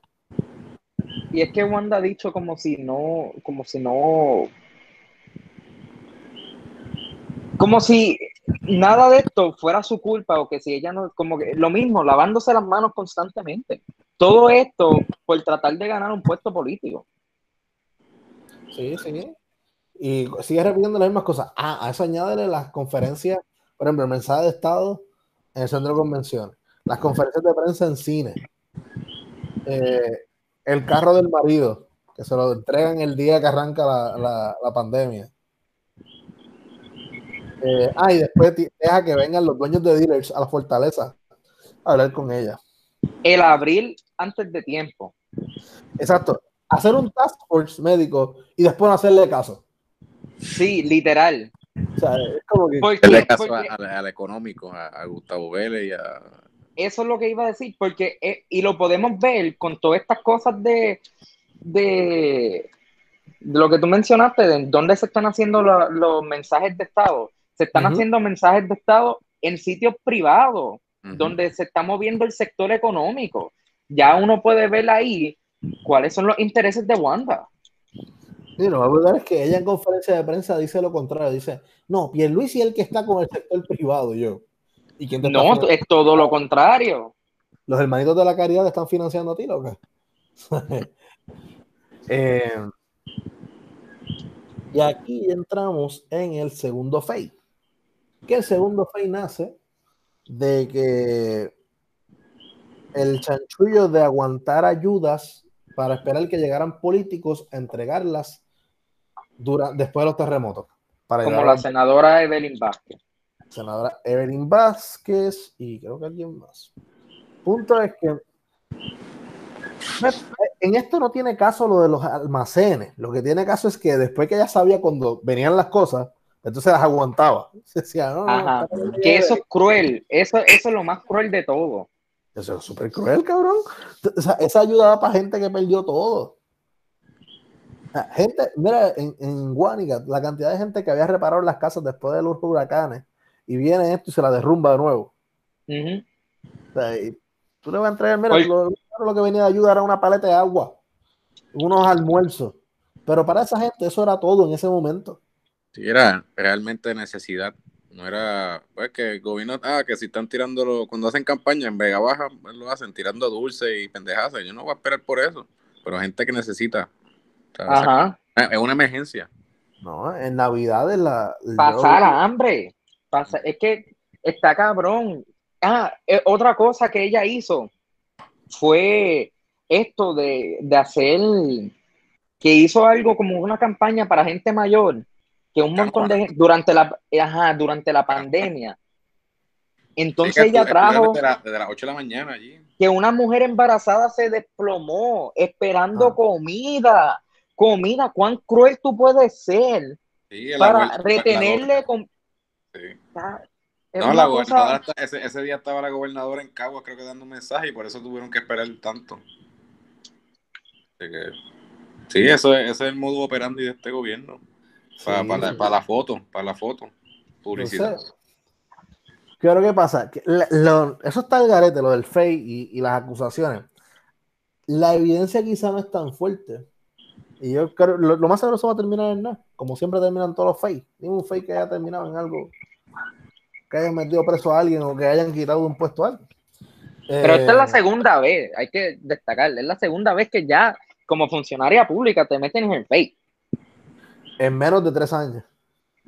Y es que Wanda ha dicho como si no. Como si no. Como si nada de esto fuera su culpa o que si ella no. Como que lo mismo, lavándose las manos constantemente. Todo esto por tratar de ganar un puesto político. Sí, sí. Y sigue repitiendo las mismas cosas. Ah, a eso añádele las conferencias, por ejemplo, el mensaje de Estado en el centro de convenciones, las conferencias de prensa en cine, eh, el carro del marido, que se lo entregan el día que arranca la, pandemia. Eh, ah, y después deja que vengan los dueños de dealers a la fortaleza a hablar con ella. El abril antes de tiempo. Exacto. Hacer un task force médico y después no hacerle caso. Sí, literal. O sea, es como que. Hacerle caso al, económico, a, Gustavo Vélez y a. Eso es lo que iba a decir, porque, eh, y lo podemos ver con todas estas cosas de, de, lo que tú mencionaste, de dónde se están haciendo los mensajes de Estado. Se están haciendo mensajes de Estado en sitios privados, donde se está moviendo el sector económico. Ya uno puede ver ahí cuáles son los intereses de Wanda. Sí, lo a es que ella en conferencia de prensa dice lo contrario, dice, no, Pierluisi es el que está con el sector privado, yo. ¿Y quién no, es todo lo contrario. Los hermanitos de la caridad están financiando a ti, loca. eh, y aquí entramos en el segundo fey. Que el segundo fey nace de que el chanchullo de aguantar ayudas para esperar que llegaran políticos a entregarlas después de los terremotos. Como la senadora Evelyn Vázquez. Senadora Evelyn Vázquez y creo que alguien más. Punto es que en esto no tiene caso lo de los almacenes. Lo que tiene caso es que después que ella sabía cuando venían las cosas, entonces las aguantaba. que eso es cruel. Eso, eso es lo más cruel de todo. Eso es súper cruel, cabrón. esa ayudaba para gente que perdió todo. Gente, mira, en, en Guanica, la cantidad de gente que había reparado las casas después de los huracanes y viene esto y se la derrumba de nuevo. tú le vas a entregar, mira, lo, lo, que venía de ayudar era una paleta de agua, unos almuerzos. Pero para esa gente eso era todo en ese momento. Sí, era realmente necesidad. No era, pues que el gobierno, ah, que si están tirando, cuando hacen campaña en Vega Baja, pues, lo hacen tirando dulce y pendejadas. Yo no voy a esperar por eso. Pero gente que necesita Ajá. es una emergencia. No, en Navidad es la. Pasar a hambre. Pasa, es que está cabrón. Ah, eh, otra cosa que ella hizo fue esto de, hacer que hizo algo como una campaña para gente mayor, que un montón de gente, durante la, ajá, durante la pandemia. Entonces ella trajo desde, las 8 de la mañana allí. Que una mujer embarazada se desplomó esperando ah. comida comida, cuán cruel tú puedes ser para retenerle con... No, la gobernadora, ese, día estaba la gobernadora en Cagua, creo que dando un mensaje, y por eso tuvieron que esperar tanto. sí, eso es, ese es el modo operandi de este gobierno. Para, la, foto, para la foto. Publicidad. ¿Qué es lo que pasa? eso está el garete, lo del fake y, y las acusaciones. La evidencia quizá no es tan fuerte y yo creo, lo, más seguro va a terminar en nada, como siempre terminan todos los fakes. Ningún fake que haya terminado en algo, que hayan metido preso a alguien o que hayan quitado un puesto a alguien. Pero esta es la eh, segunda vez, hay que destacar, es la segunda vez que ya como funcionaria pública te meten en el fake. En menos de tres años.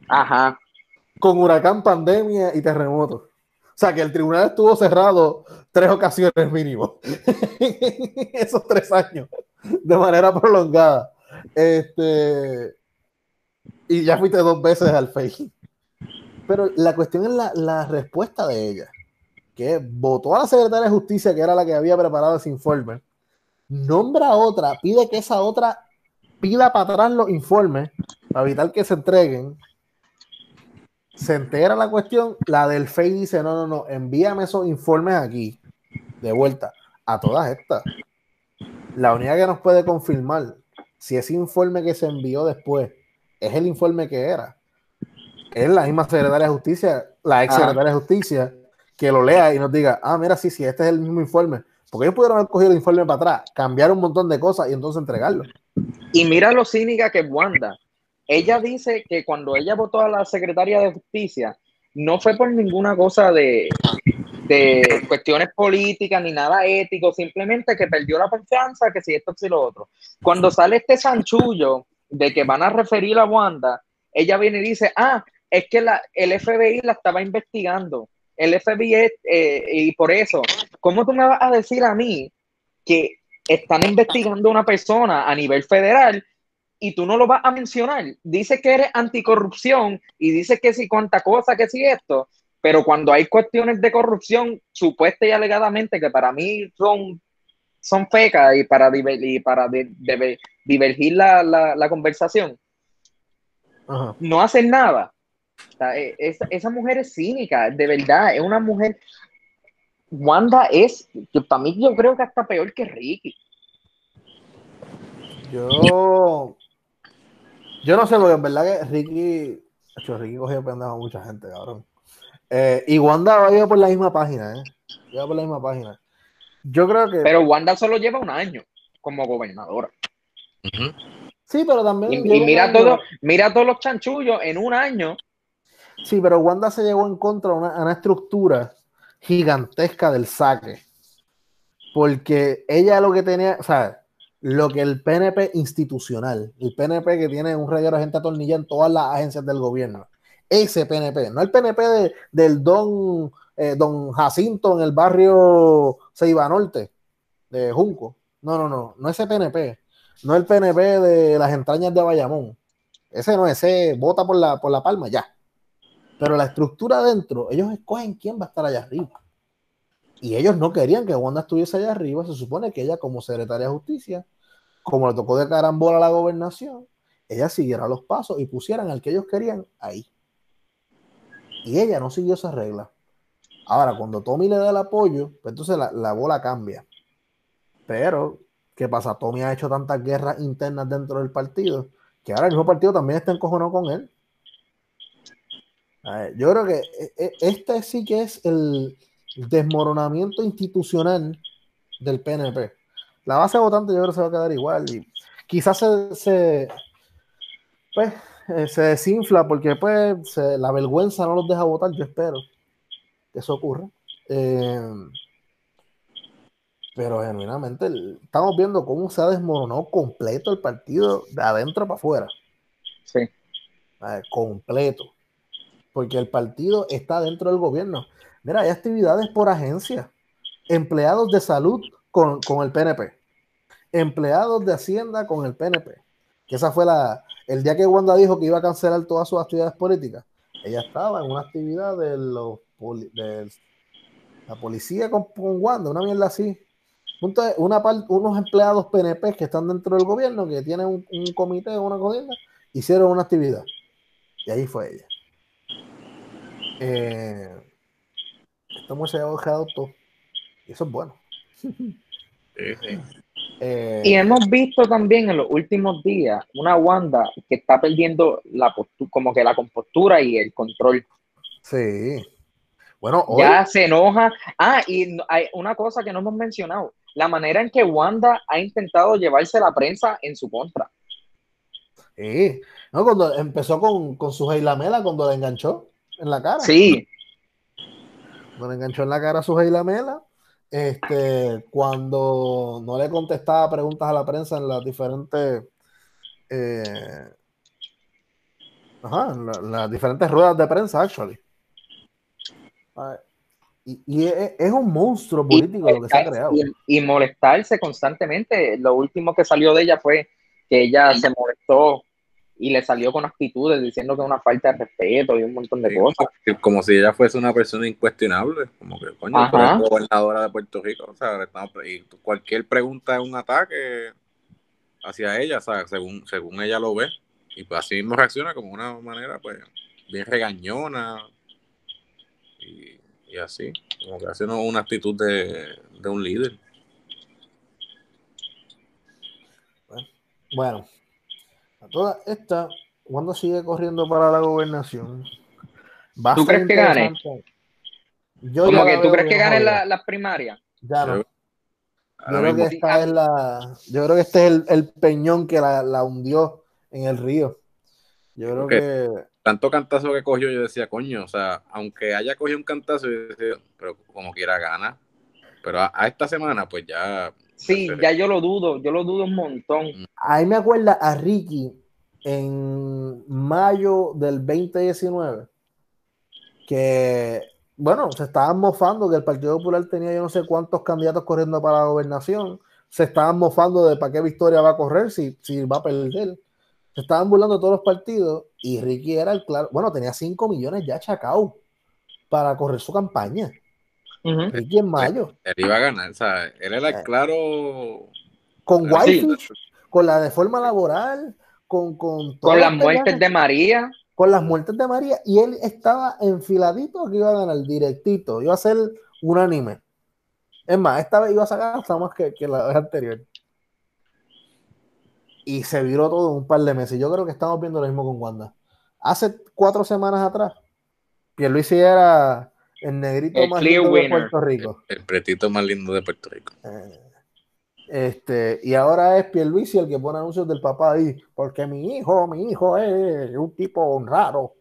Ajá. Con huracán, pandemia y terremoto. O sea que el tribunal estuvo cerrado tres ocasiones mínimo. Esos tres años. De manera prolongada. Este, y ya fuiste dos veces al fake. Pero la cuestión es la, respuesta de ella, que votó a la secretaria de justicia, que era la que había preparado ese informe, nombra otra, pide que esa otra pida para atrás los informes para evitar que se entreguen. Se entera la cuestión, la del FEI dice, no, no, no, envíame esos informes aquí, de vuelta, a todas estas. La única que nos puede confirmar si ese informe que se envió después es el informe que era, es la misma secretaria de justicia, la ex secretaria de justicia, que lo lea y nos diga, ah, mira, sí, sí, este es el mismo informe. Porque ellos pudieron haber cogido el informe para atrás, cambiar un montón de cosas y entonces entregarlo. Y mira lo cínica que es Wanda. Ella dice que cuando ella votó a la secretaria de justicia, no fue por ninguna cosa de, de cuestiones políticas ni nada ético, simplemente que perdió la confianza, que si esto, si lo otro. Cuando sale este sanchullo de que van a referir a Wanda, ella viene y dice, ah, es que la, el FBI la estaba investigando. El FBI, eh, y por eso, ¿cómo tú me vas a decir a mí que están investigando a una persona a nivel federal y tú no lo vas a mencionar? Dice que eres anticorrupción y dice que si cuánta cosa, que si esto, pero cuando hay cuestiones de corrupción, supuesta y alegadamente, que para mí son, son fecas y para, y para divergir la, la, conversación, no hacen nada. E, esa, mujer es cínica, de verdad, es una mujer. Wanda es, para mí yo creo que hasta peor que Ricky. Yo, Yo no sé, porque en verdad que Ricky, hecho, Ricky cogió pendejo a mucha gente, cabrón. Eh, y Wanda iba por la misma página, ¿eh? Iba por la misma página. Yo creo que. Pero Wanda solo lleva un año como gobernadora. Sí, pero también. Y, mira todo, mira todos los chanchullos en un año. Sí, pero Wanda se llevó en contra de una, a una estructura gigantesca del saque. Porque ella lo que tenía, o sea, lo que el PNP institucional, el PNP que tiene un reguero de gente atornillada en todas las agencias del gobierno, ese PNP, no el PNP de- del don, eh, don Jacinto en el barrio Ceiba Norte, de Junco. No, no, no, no ese PNP, no el PNP de las entrañas de Bayamón. Ese no, ese vota por la, por la palma, ya. Pero la estructura adentro, ellos escogen quién va a estar allá arriba. Y ellos no querían que Wanda estuviese allá arriba. Se supone que ella, como secretaria de justicia, como le tocó de carambola a la gobernación, ella siguiera los pasos y pusieran al que ellos querían ahí. Y ella no siguió esa regla. Ahora, cuando Tommy le da el apoyo, pues entonces la, la bola cambia. Pero, ¿qué pasa? Tommy ha hecho tantas guerras internas dentro del partido que ahora el mismo partido también está encojonado con él. Yo creo que eh, eh, este sí que es el desmoronamiento institucional del PNP. La base votante yo creo que se va a quedar igual y quizás se, se, pues, eh, se desinfla porque pues se- la vergüenza no los deja votar, yo espero que eso ocurra. Eh, pero genuinamente el- estamos viendo cómo se ha desmoronado completo el partido de adentro para afuera. Sí. Ver, completo. Porque el partido está dentro del gobierno. Mira, hay actividades por agencia. Empleados de salud con, con el PNP. Empleados de Hacienda con el PNP. Que esa fue la. El día que Wanda dijo que iba a cancelar todas sus actividades políticas, ella estaba en una actividad de la policía con, Wanda, una mierda así. Unos empleados PNP que están dentro del gobierno, que tienen un, comité o una cogenda, hicieron una actividad. Y ahí fue ella. Eh, esta mujer se ha. Y eso es bueno. Sí, sí. Eh, Y hemos visto también en los últimos días una Wanda que está perdiendo la como que la compostura y el control. sí. Bueno, hoy, Ya se enoja. Ah, y hay una cosa que no hemos mencionado. La manera en que Wanda ha intentado llevarse la prensa en su contra. sí. No, cuando empezó con, con su Lamela, cuando le enganchó en la cara. Sí, Cuando le enganchó en la cara a su Lamela. Este, cuando no le contestaba preguntas a la prensa en las diferentes eh, ajá, en la- en las diferentes ruedas de prensa, actually. Y, y es, es un monstruo político lo que se ha creado. y, y molestarse constantemente. Lo último que salió de ella fue que ella se molestó y le salió con actitudes diciendo que es una falta de respeto y un montón de Sí, cosas. como, como si ella fuese una persona incuestionable, como que, coño, es gobernadora de Puerto Rico, o sea, y cualquier pregunta es un ataque hacia ella, o sea, según, según ella lo ve, y pues así mismo reacciona como una manera, pues, bien regañona, y, y así, como que hace una, una actitud de, de un líder. Bueno, toda esta, cuando sigue corriendo para la gobernación, va ¿Tú crees que gane? Yo Como que la tú crees que gane jodida. la- las primarias. Ya no. Yo- creo que esta es la. Yo creo que este es el, el peñón que la, la hundió en el río. Yo creo que. tanto cantazo que cogió, yo decía, coño, o sea, aunque haya cogido un cantazo, yo decía, pero como quiera gana. Pero a, a esta semana, pues ya. Sí, ya yo lo dudo, yo lo dudo un montón. Ahí me acuerda a Ricky en mayo del 2019 que, bueno, se estaban mofando que el Partido Popular tenía yo no sé cuántos candidatos corriendo para la gobernación. Se estaban mofando de para qué Victoria va a correr si, si va a perder. Se estaban burlando de todos los partidos y Ricky era el claro. Bueno, tenía 5 millones ya chacao para correr su campaña. Ujú. Ricky en mayo. Él iba a ganar, o sea, él era Eh. claro. Con claro, Sí. Con la reforma laboral, con, con, Con las muertes de María, con las muertes de María y él estaba enfiladito que iba a ganar directito, iba a ser unánime. Es más, esta vez iba a sacar hasta más que, que la vez anterior. y se viró todo en un par de meses. Yo creo que estamos viendo lo mismo con Wanda. Hace cuatro semanas atrás, Pierluisi era el negrito El más lindo de winner. Puerto Rico. El pretito más lindo de Puerto Rico. Eh, Este, y ahora es Pierluisi el que pone anuncios del papá ahí, porque mi hijo, mi hijo es un tipo raro.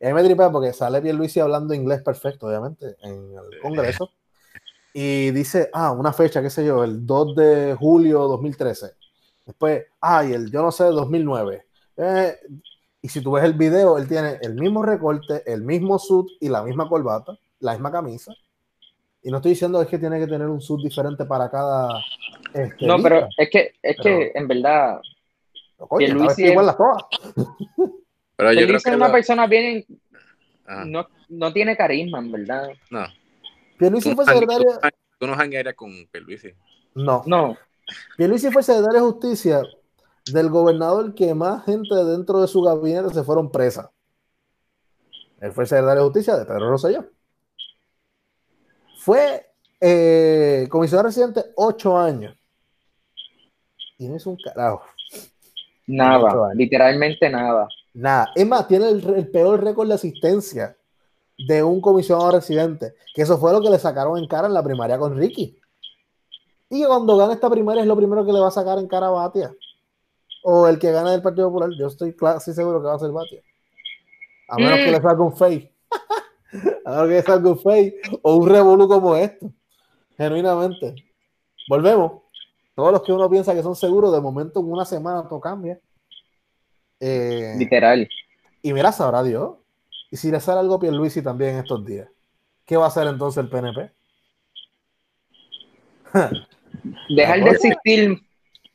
Y me tripea porque sale Pierluisi hablando inglés perfecto, obviamente, en el Congreso. Y dice, ah, una fecha, qué sé yo, el 2 de julio 2013. Después, ay, el yo no sé, 2009. Eh, y si tú ves el video, él tiene el mismo recorte, el mismo suit y la misma corbata, la misma camisa. Y no estoy diciendo es que tiene que tener un suit diferente para cada. este, No, lista. pero es que, es que en verdad, Pero, Pierluisi está vestido igual es- las todas. Pero yo creo que es una la- persona bien, Ajá, no, no tiene carisma, en verdad. no. Pierluisi fue secretario. tú no- janguearías con Pierluisi. No, No, Pierluisi fue secretario de justicia del gobernador que más gente dentro de su gabinete se fueron presas. Él fue secretario de justicia de Pedro Rosselló. Fue eh, comisionado residente ocho años. Y no hizo un carajo. Nada, literalmente nada. Nada. Es más, tiene el, el peor récord de asistencia de un comisionado residente. Que eso fue lo que le sacaron en cara en la primaria con Ricky. Y cuando gane esta primaria es lo primero que le va a sacar en cara a Batia. O el que gane del Partido Popular. Yo estoy casi seguro que va a ser Batia. A menos Mm. que le salga un fake. a menos que le salga un fake. O un revolú como esto. Genuinamente. Volvemos. Todos los que uno piensa que son seguros, de momento en una semana todo cambia. Eh, Literal. y mira, sabrá Dios. Y si le sale algo a Pierluisi también en estos días, ¿qué va a hacer entonces el PNP? Dejar de existir,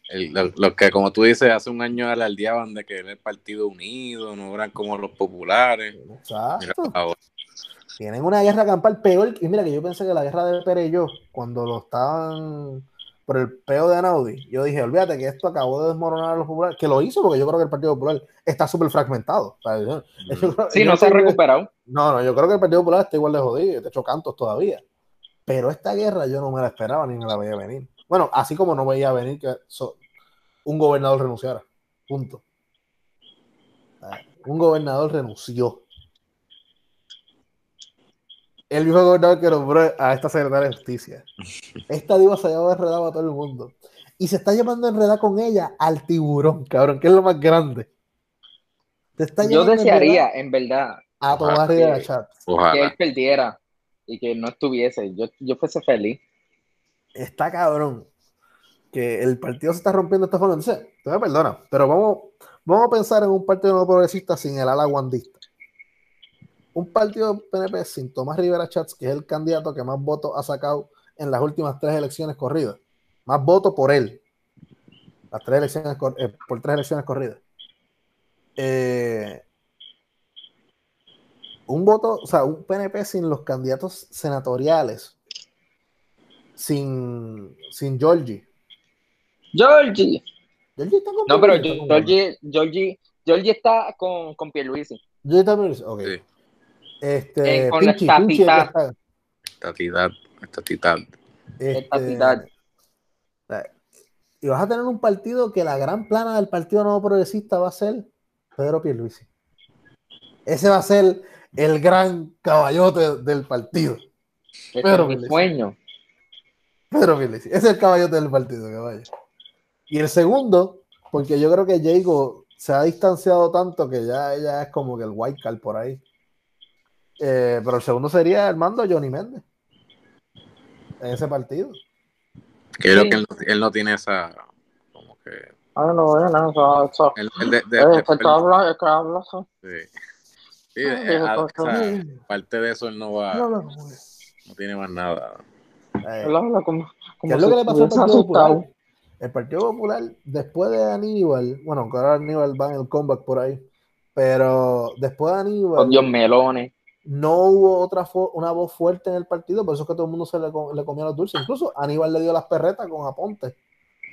El- lo- Los que, como tú dices, hace un año alardeaban de que era el partido unido, no eran como los populares. Mira, Exacto. ahora. Tienen una guerra campal peor. Y mira que yo pensé que la guerra de Pereyó, cuando lo estaban por el peo de Anaudi, yo dije, olvídate que esto acabó de desmoronar a los populares, que lo hizo porque yo creo que el Partido Popular está súper fragmentado. O sea, yo- yo creo- sí, yo no se ha que- recuperado. No, no, yo creo que el Partido Popular está igual de jodido, de hecho cantos todavía. Pero esta guerra yo no me la esperaba ni me la veía venir. Bueno, así como no veía venir que so- un gobernador renunciara. Punto. Un gobernador renunció. El mismo gobernador que nombró a esta secretaria de justicia. Esta diva se lleva enredado a todo el mundo. Y se está llevando enredada con ella al tiburón, cabrón, que es lo más grande. Te está Yo desearía, enredada en verdad, a Rivera que- Chat. que él perdiera y que no estuviese. Yo, yo fuese feliz. está cabrón que el partido se está rompiendo esta forma. Entonces, tú me perdonas, pero vamos, vamos a pensar en un partido no progresista sin el ala guandista. Un partido PNP sin Tomás Rivera Chats, que es el candidato que más votos ha sacado en las últimas tres elecciones corridas. Más votos por él. Las tres elecciones eh, por tres elecciones corridas. Eh, un voto, o sea, un PNP sin los candidatos senatoriales sin, sin Georgie. Georgie. Georgie está con No, pero Georgie, está con Georgie, Georgie, Georgie está con, con Pierluisi. Georgie también dice, ok. Sí. Este, Eh, con la Pinchi, Estatidad, estatidad. este, Estatidad. y vas a tener un partido que la gran plana del Partido Nuevo Progresista va a ser Pedro Pierluisi. Ese va a ser el gran caballote del partido. Ese Pero es mi sueño. Pedro Pierluisi. Ese es el caballote del partido, caballo. Y el segundo, porque yo creo que Jago se ha distanciado tanto que ya ella es como que el white card por ahí. Eh, pero el segundo sería el mando de Johnny Méndez. En ese partido. Yo creo Sí. que él, no- él no tiene esa. Como que. Ah, no, no, eso, eso. Él, él de- de- Eh, de- que que sí. Sí, eh, a- o sea, eso, él no va. No, no, no. No tiene más nada. Eh, Él habla como, ¿Qué como es lo si que le pasó al estuviese Partido Popular? asustado. El Partido Popular, después de Aníbal, bueno, ahora Aníbal va en el comeback por ahí, pero después de Aníbal, Con Dios melones. No hubo otra una voz fuerte en el partido, por eso es que todo el mundo se le, co- le comía los dulces. Incluso Aníbal le dio las perretas con Aponte.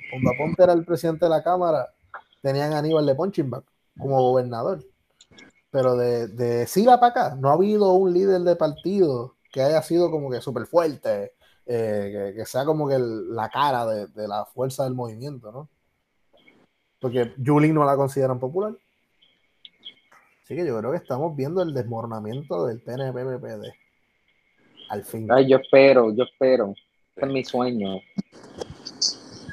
Cuando Aponte era el presidente de la Cámara, tenían Aníbal de punching bag como gobernador. Pero de, de Sila para acá, no ha habido un líder de partido que haya sido como que súper fuerte, eh, que, sea como que la cara de, de la fuerza del movimiento, ¿no? porque Julín no la consideran popular. Así que yo creo que estamos viendo el desmoronamiento del PNP-PPD. Al fin. Ay, yo espero, yo espero. Este es mi sueño.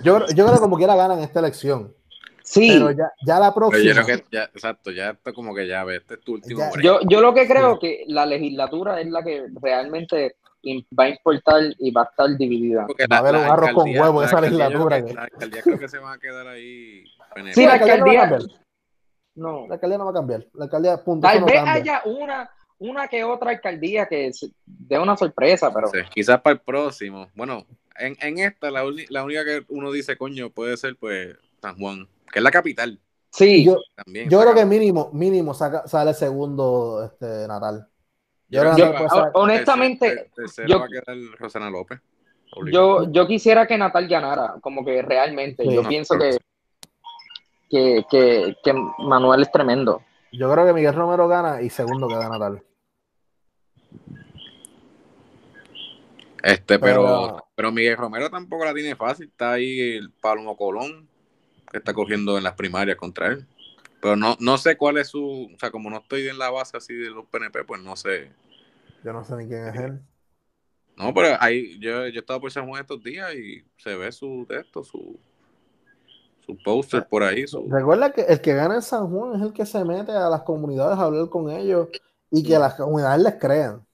Yo, yo creo que como quiera ganan esta elección. Sí. Pero ya, ya la próxima. Pero yo creo que ya, exacto, ya está como que ya ves, este es tu último Ya-. Yo, yo lo que creo que la legislatura es la que realmente va a importar y va a estar dividida. Porque Va a haber un arroz con huevo en esa yo legislatura, La alcaldía creo que se van a quedar ahí. Sí, la alcaldía no. La alcaldía no va a cambiar. La alcaldía, punto. Tal no vez cambia. haya una, una que otra alcaldía que dé una sorpresa, pero Sí, quizás para el próximo. Bueno, en, en esta, la, uni- la única que uno dice, coño, puede ser pues San Juan, que es la capital sí. Yo, también. yo creo que mínimo, mínimo saca- sale segundo este, Natal. Yo Natal ser- honestamente, tercero yo- va a quedar Rosana López. Yo, yo quisiera que Natal ganara, como que realmente. Sí. yo pienso que, que, que, que Manuel es tremendo. yo creo que Miguel Romero gana y segundo queda Natal. Este, pero, Pero- pero Miguel Romero tampoco la tiene fácil. Está ahí el Palomo Colón, que está cogiendo en las primarias contra él. Pero no, no sé cuál es su. O sea, como no estoy en la base así de los PNP, pues no sé. Yo no sé ni quién es él. No, pero ahí yo, yo estaba por San Juan estos días y se ve su texto, su, su póster por ahí. Su, Recuerda que el que gana en San Juan es el que se mete a las comunidades a hablar con ellos y que las comunidades les crean.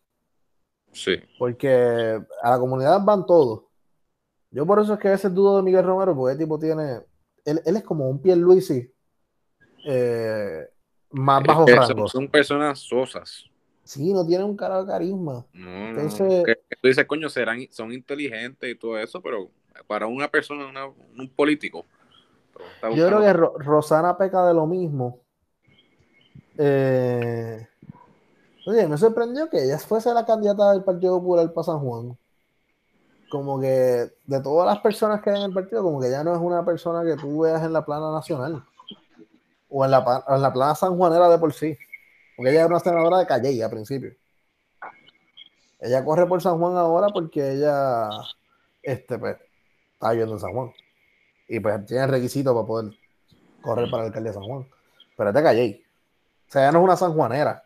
sí. Porque a la comunidad van todos. Yo por eso es que a veces dudo de Miguel Romero, porque el tipo tiene. Él, él es como un Pierluisi eh, más Es bajo que rango. son, son personas sosas. Sí, no tiene un cara de carisma. No, Entonces- tú dices, coño, serán, son inteligentes y todo eso, pero para una persona, una- un político. Yo creo que Ro- Rosana peca de lo mismo. Eh, oye, me sorprendió que ella fuese la candidata del Partido Popular para San Juan. Como que de todas las personas que hay en el partido, como que ella no es una persona que tú veas en la plana nacional. O en la, pa- en la plana sanjuanera de por sí. Porque ella era una senadora de Calle a principio. Ella corre por San Juan ahora porque ella este, pues, está viviendo en San Juan. Y pues tiene requisitos para poder correr para el alcalde de San Juan. Pero es de Calle. O sea, ella no es una sanjuanera.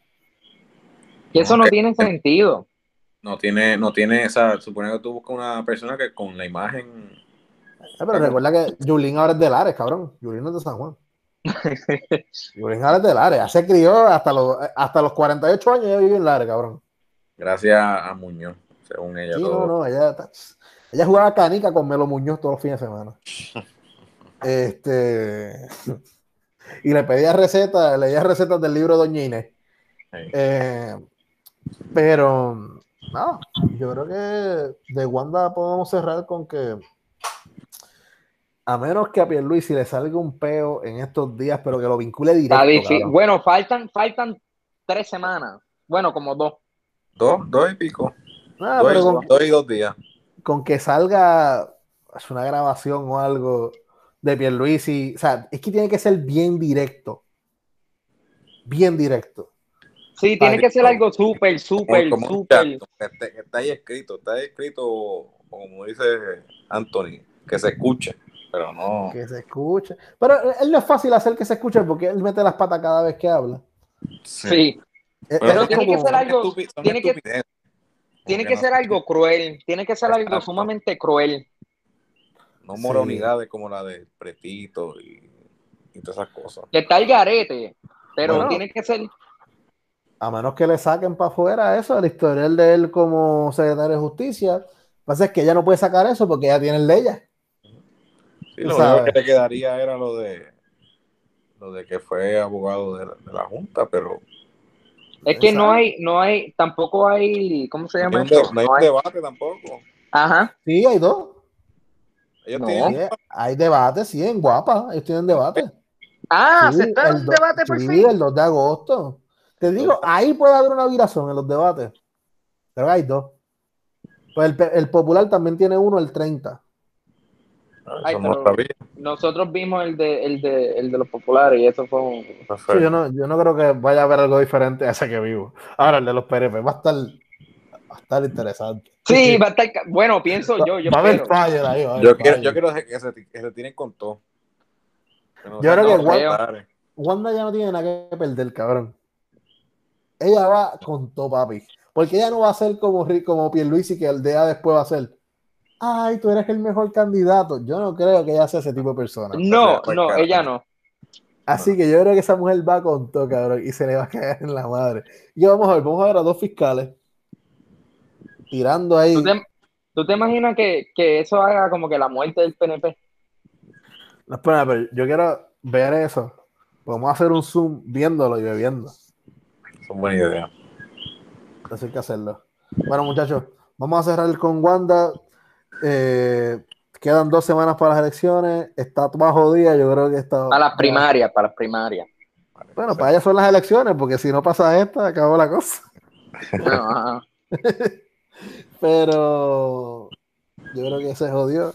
Y eso no tiene sentido. No tiene, no tiene esa, supone que tú buscas una persona que con la imagen, Eh, pero recuerda que Julín ahora es de Lares, cabrón. Julín no es de San Juan. Julín ahora es de Lares. Ya se crió hasta los, hasta los 48 años. Ella vive en Lares, cabrón. gracias a Muñoz, según ella. Sí, todo. no, no. Ella, está- ella jugaba canica con Melo Muñoz todos los fines de semana. Este. Y le pedía recetas, leía recetas del libro de Doña Inés. Eh, pero, no, yo creo que de Wanda podemos cerrar con que, a menos que a Pierluisi le salga un peo en estos días, pero que lo vincule directo. Bueno, faltan, faltan tres semanas. Bueno, como dos. Dos, dos y pico. Ah, dos, pero y- con, dos y dos días. Con que salga es una grabación o algo de Pierluisi, o sea, es que tiene que ser bien directo. Bien directo. Sí, tiene que ser algo súper, súper, súper. está ahí escrito, está ahí escrito, como dice Anthony, que se escuche, pero no. Que se escuche. Pero él no es fácil hacer que se escuche porque él mete las patas cada vez que habla. Sí, Es- Pero es tiene que ser algo- tiene que-. Tiene que ser algo cruel, tiene que ser algo sumamente cruel. No Sí. moronidades como la de Pretito y, y todas esas cosas. Que está el garete, pero Bueno. tiene que ser. a menos que le saquen para afuera eso, el historial de él como secretario de justicia. Lo que pasa es que ella no puede sacar eso porque ella tiene el de ella. Sí, Tú lo único que le quedaría era lo de lo de que fue abogado de la, de la Junta, pero Es que no hay, no hay, tampoco hay, ¿cómo se no hay, llama un, no hay No un hay- debate tampoco. Ajá. Sí, hay dos. Ellos No. tienen Sí, hay debate, sí, en Guapa. Ellos tienen debate. Ah, Sí, se está el debate por sí, fin. el 2 de agosto. Te digo, ahí puede haber una viración en los debates. Pero hay dos. Pues el, pe- el popular también tiene uno el 30. Ay. Nosotros vimos el de, el de, el de los populares y eso fue un... Sí, yo, no, yo no creo que vaya a haber algo diferente a ese que vivo. Ahora el de los PRP va a estar, va a estar interesante. Sí, va a estar, bueno, pienso yo, yo va a haber fire ahí. va a haber Yo quiero, yo quiero que se, que se tiren con todo. no Yo creo que Wanda-. Wanda ya no tiene nada que perder, cabrón. Ella va con todo, papi. Porque ella no va a ser como, como Pierluisi, que el día después va a ser. Ay, tú eres el mejor candidato. Yo no creo que ella sea ese tipo de persona. No, no, cara. ella no. Así que yo creo que esa mujer va con todo, cabrón, y se le va a caer en la madre. Y vamos a ver, vamos a ver a dos fiscales tirando ahí. ¿Tú te, tú te imaginas que, que eso haga como que la muerte del PNP? No, espera, pero yo quiero ver eso. Vamos a hacer un zoom viéndolo y bebiendo. Son buena idea. Hay que hacerlo. Bueno, muchachos, vamos a cerrar con Wanda. Eh, quedan dos semanas para las elecciones. Está más jodida, yo creo que está. Para las primarias, para las primarias. Bueno, para ellas son las elecciones, porque si no pasa esta, acabó la cosa. No. Pero yo creo que se jodió.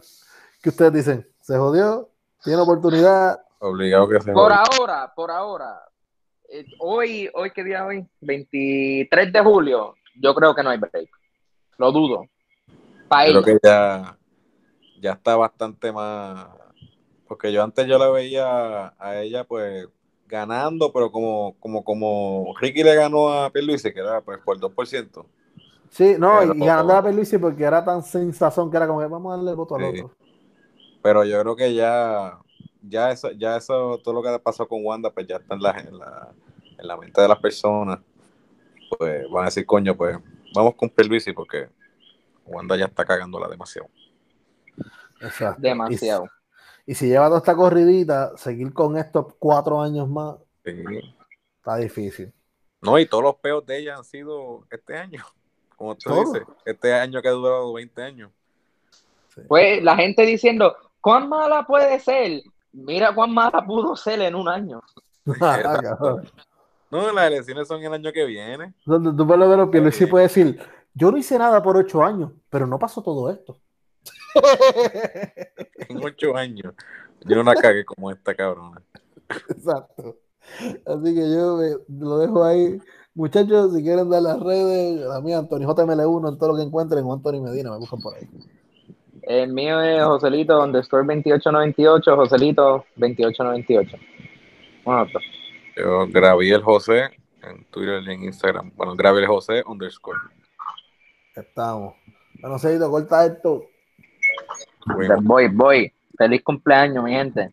¿Qué ustedes dicen? ¿Se jodió? ¿Tiene oportunidad? Obligado que se Por ahora, por ahora. eh, hoy, hoy, ¿qué día es hoy? 23 de julio. Yo creo que no hay break. Lo dudo. Creo que ya, ya está bastante más. Porque yo antes yo la veía a ella pues ganando, pero como, como, como Ricky le ganó a Pierluisi, que era pues por 2%. Sí, no, Pero- y ganando la Peluisi porque era tan sin sazón que era como que vamos a darle el voto al otro. Pero yo creo que ya, ya eso, ya eso, todo lo que pasó con Wanda, pues ya está en la, en la, en la mente de las personas. Pues van a decir, coño, pues vamos con Pierluisi porque Wanda ya está cagándola demasiado. Exacto. Demasiado. Y, y si lleva toda esta corridita, seguir con estos cuatro años más Sí. está difícil. No, y todos los peos de ella han sido este año. Como tú Todo. dices, este año que ha durado 20 años. Pues la gente diciendo, ¿cuán mala puede ser? Mira cuán mala pudo ser en un año. Ah. No, las elecciones son el año que viene. Donde tú por lo menos Pierluisi puede decir, yo no hice nada por ocho años, pero no pasó todo esto. En 8 años. Yo no la cagué como esta cabrona. Exacto. Así que yo me- lo dejo ahí. Muchachos, si quieren dar las redes, la mía, Antonio JML1 en todo lo que encuentren, o Antonio Medina, me buscan por ahí. El mío es Joselito underscore 2898, Joselito 2898. Bueno, Yo grabé el José en Twitter y en Instagram. Bueno, grabé el José underscore. Estamos. Bueno, Ceito, corta esto. Voy, voy. Feliz cumpleaños, mi gente.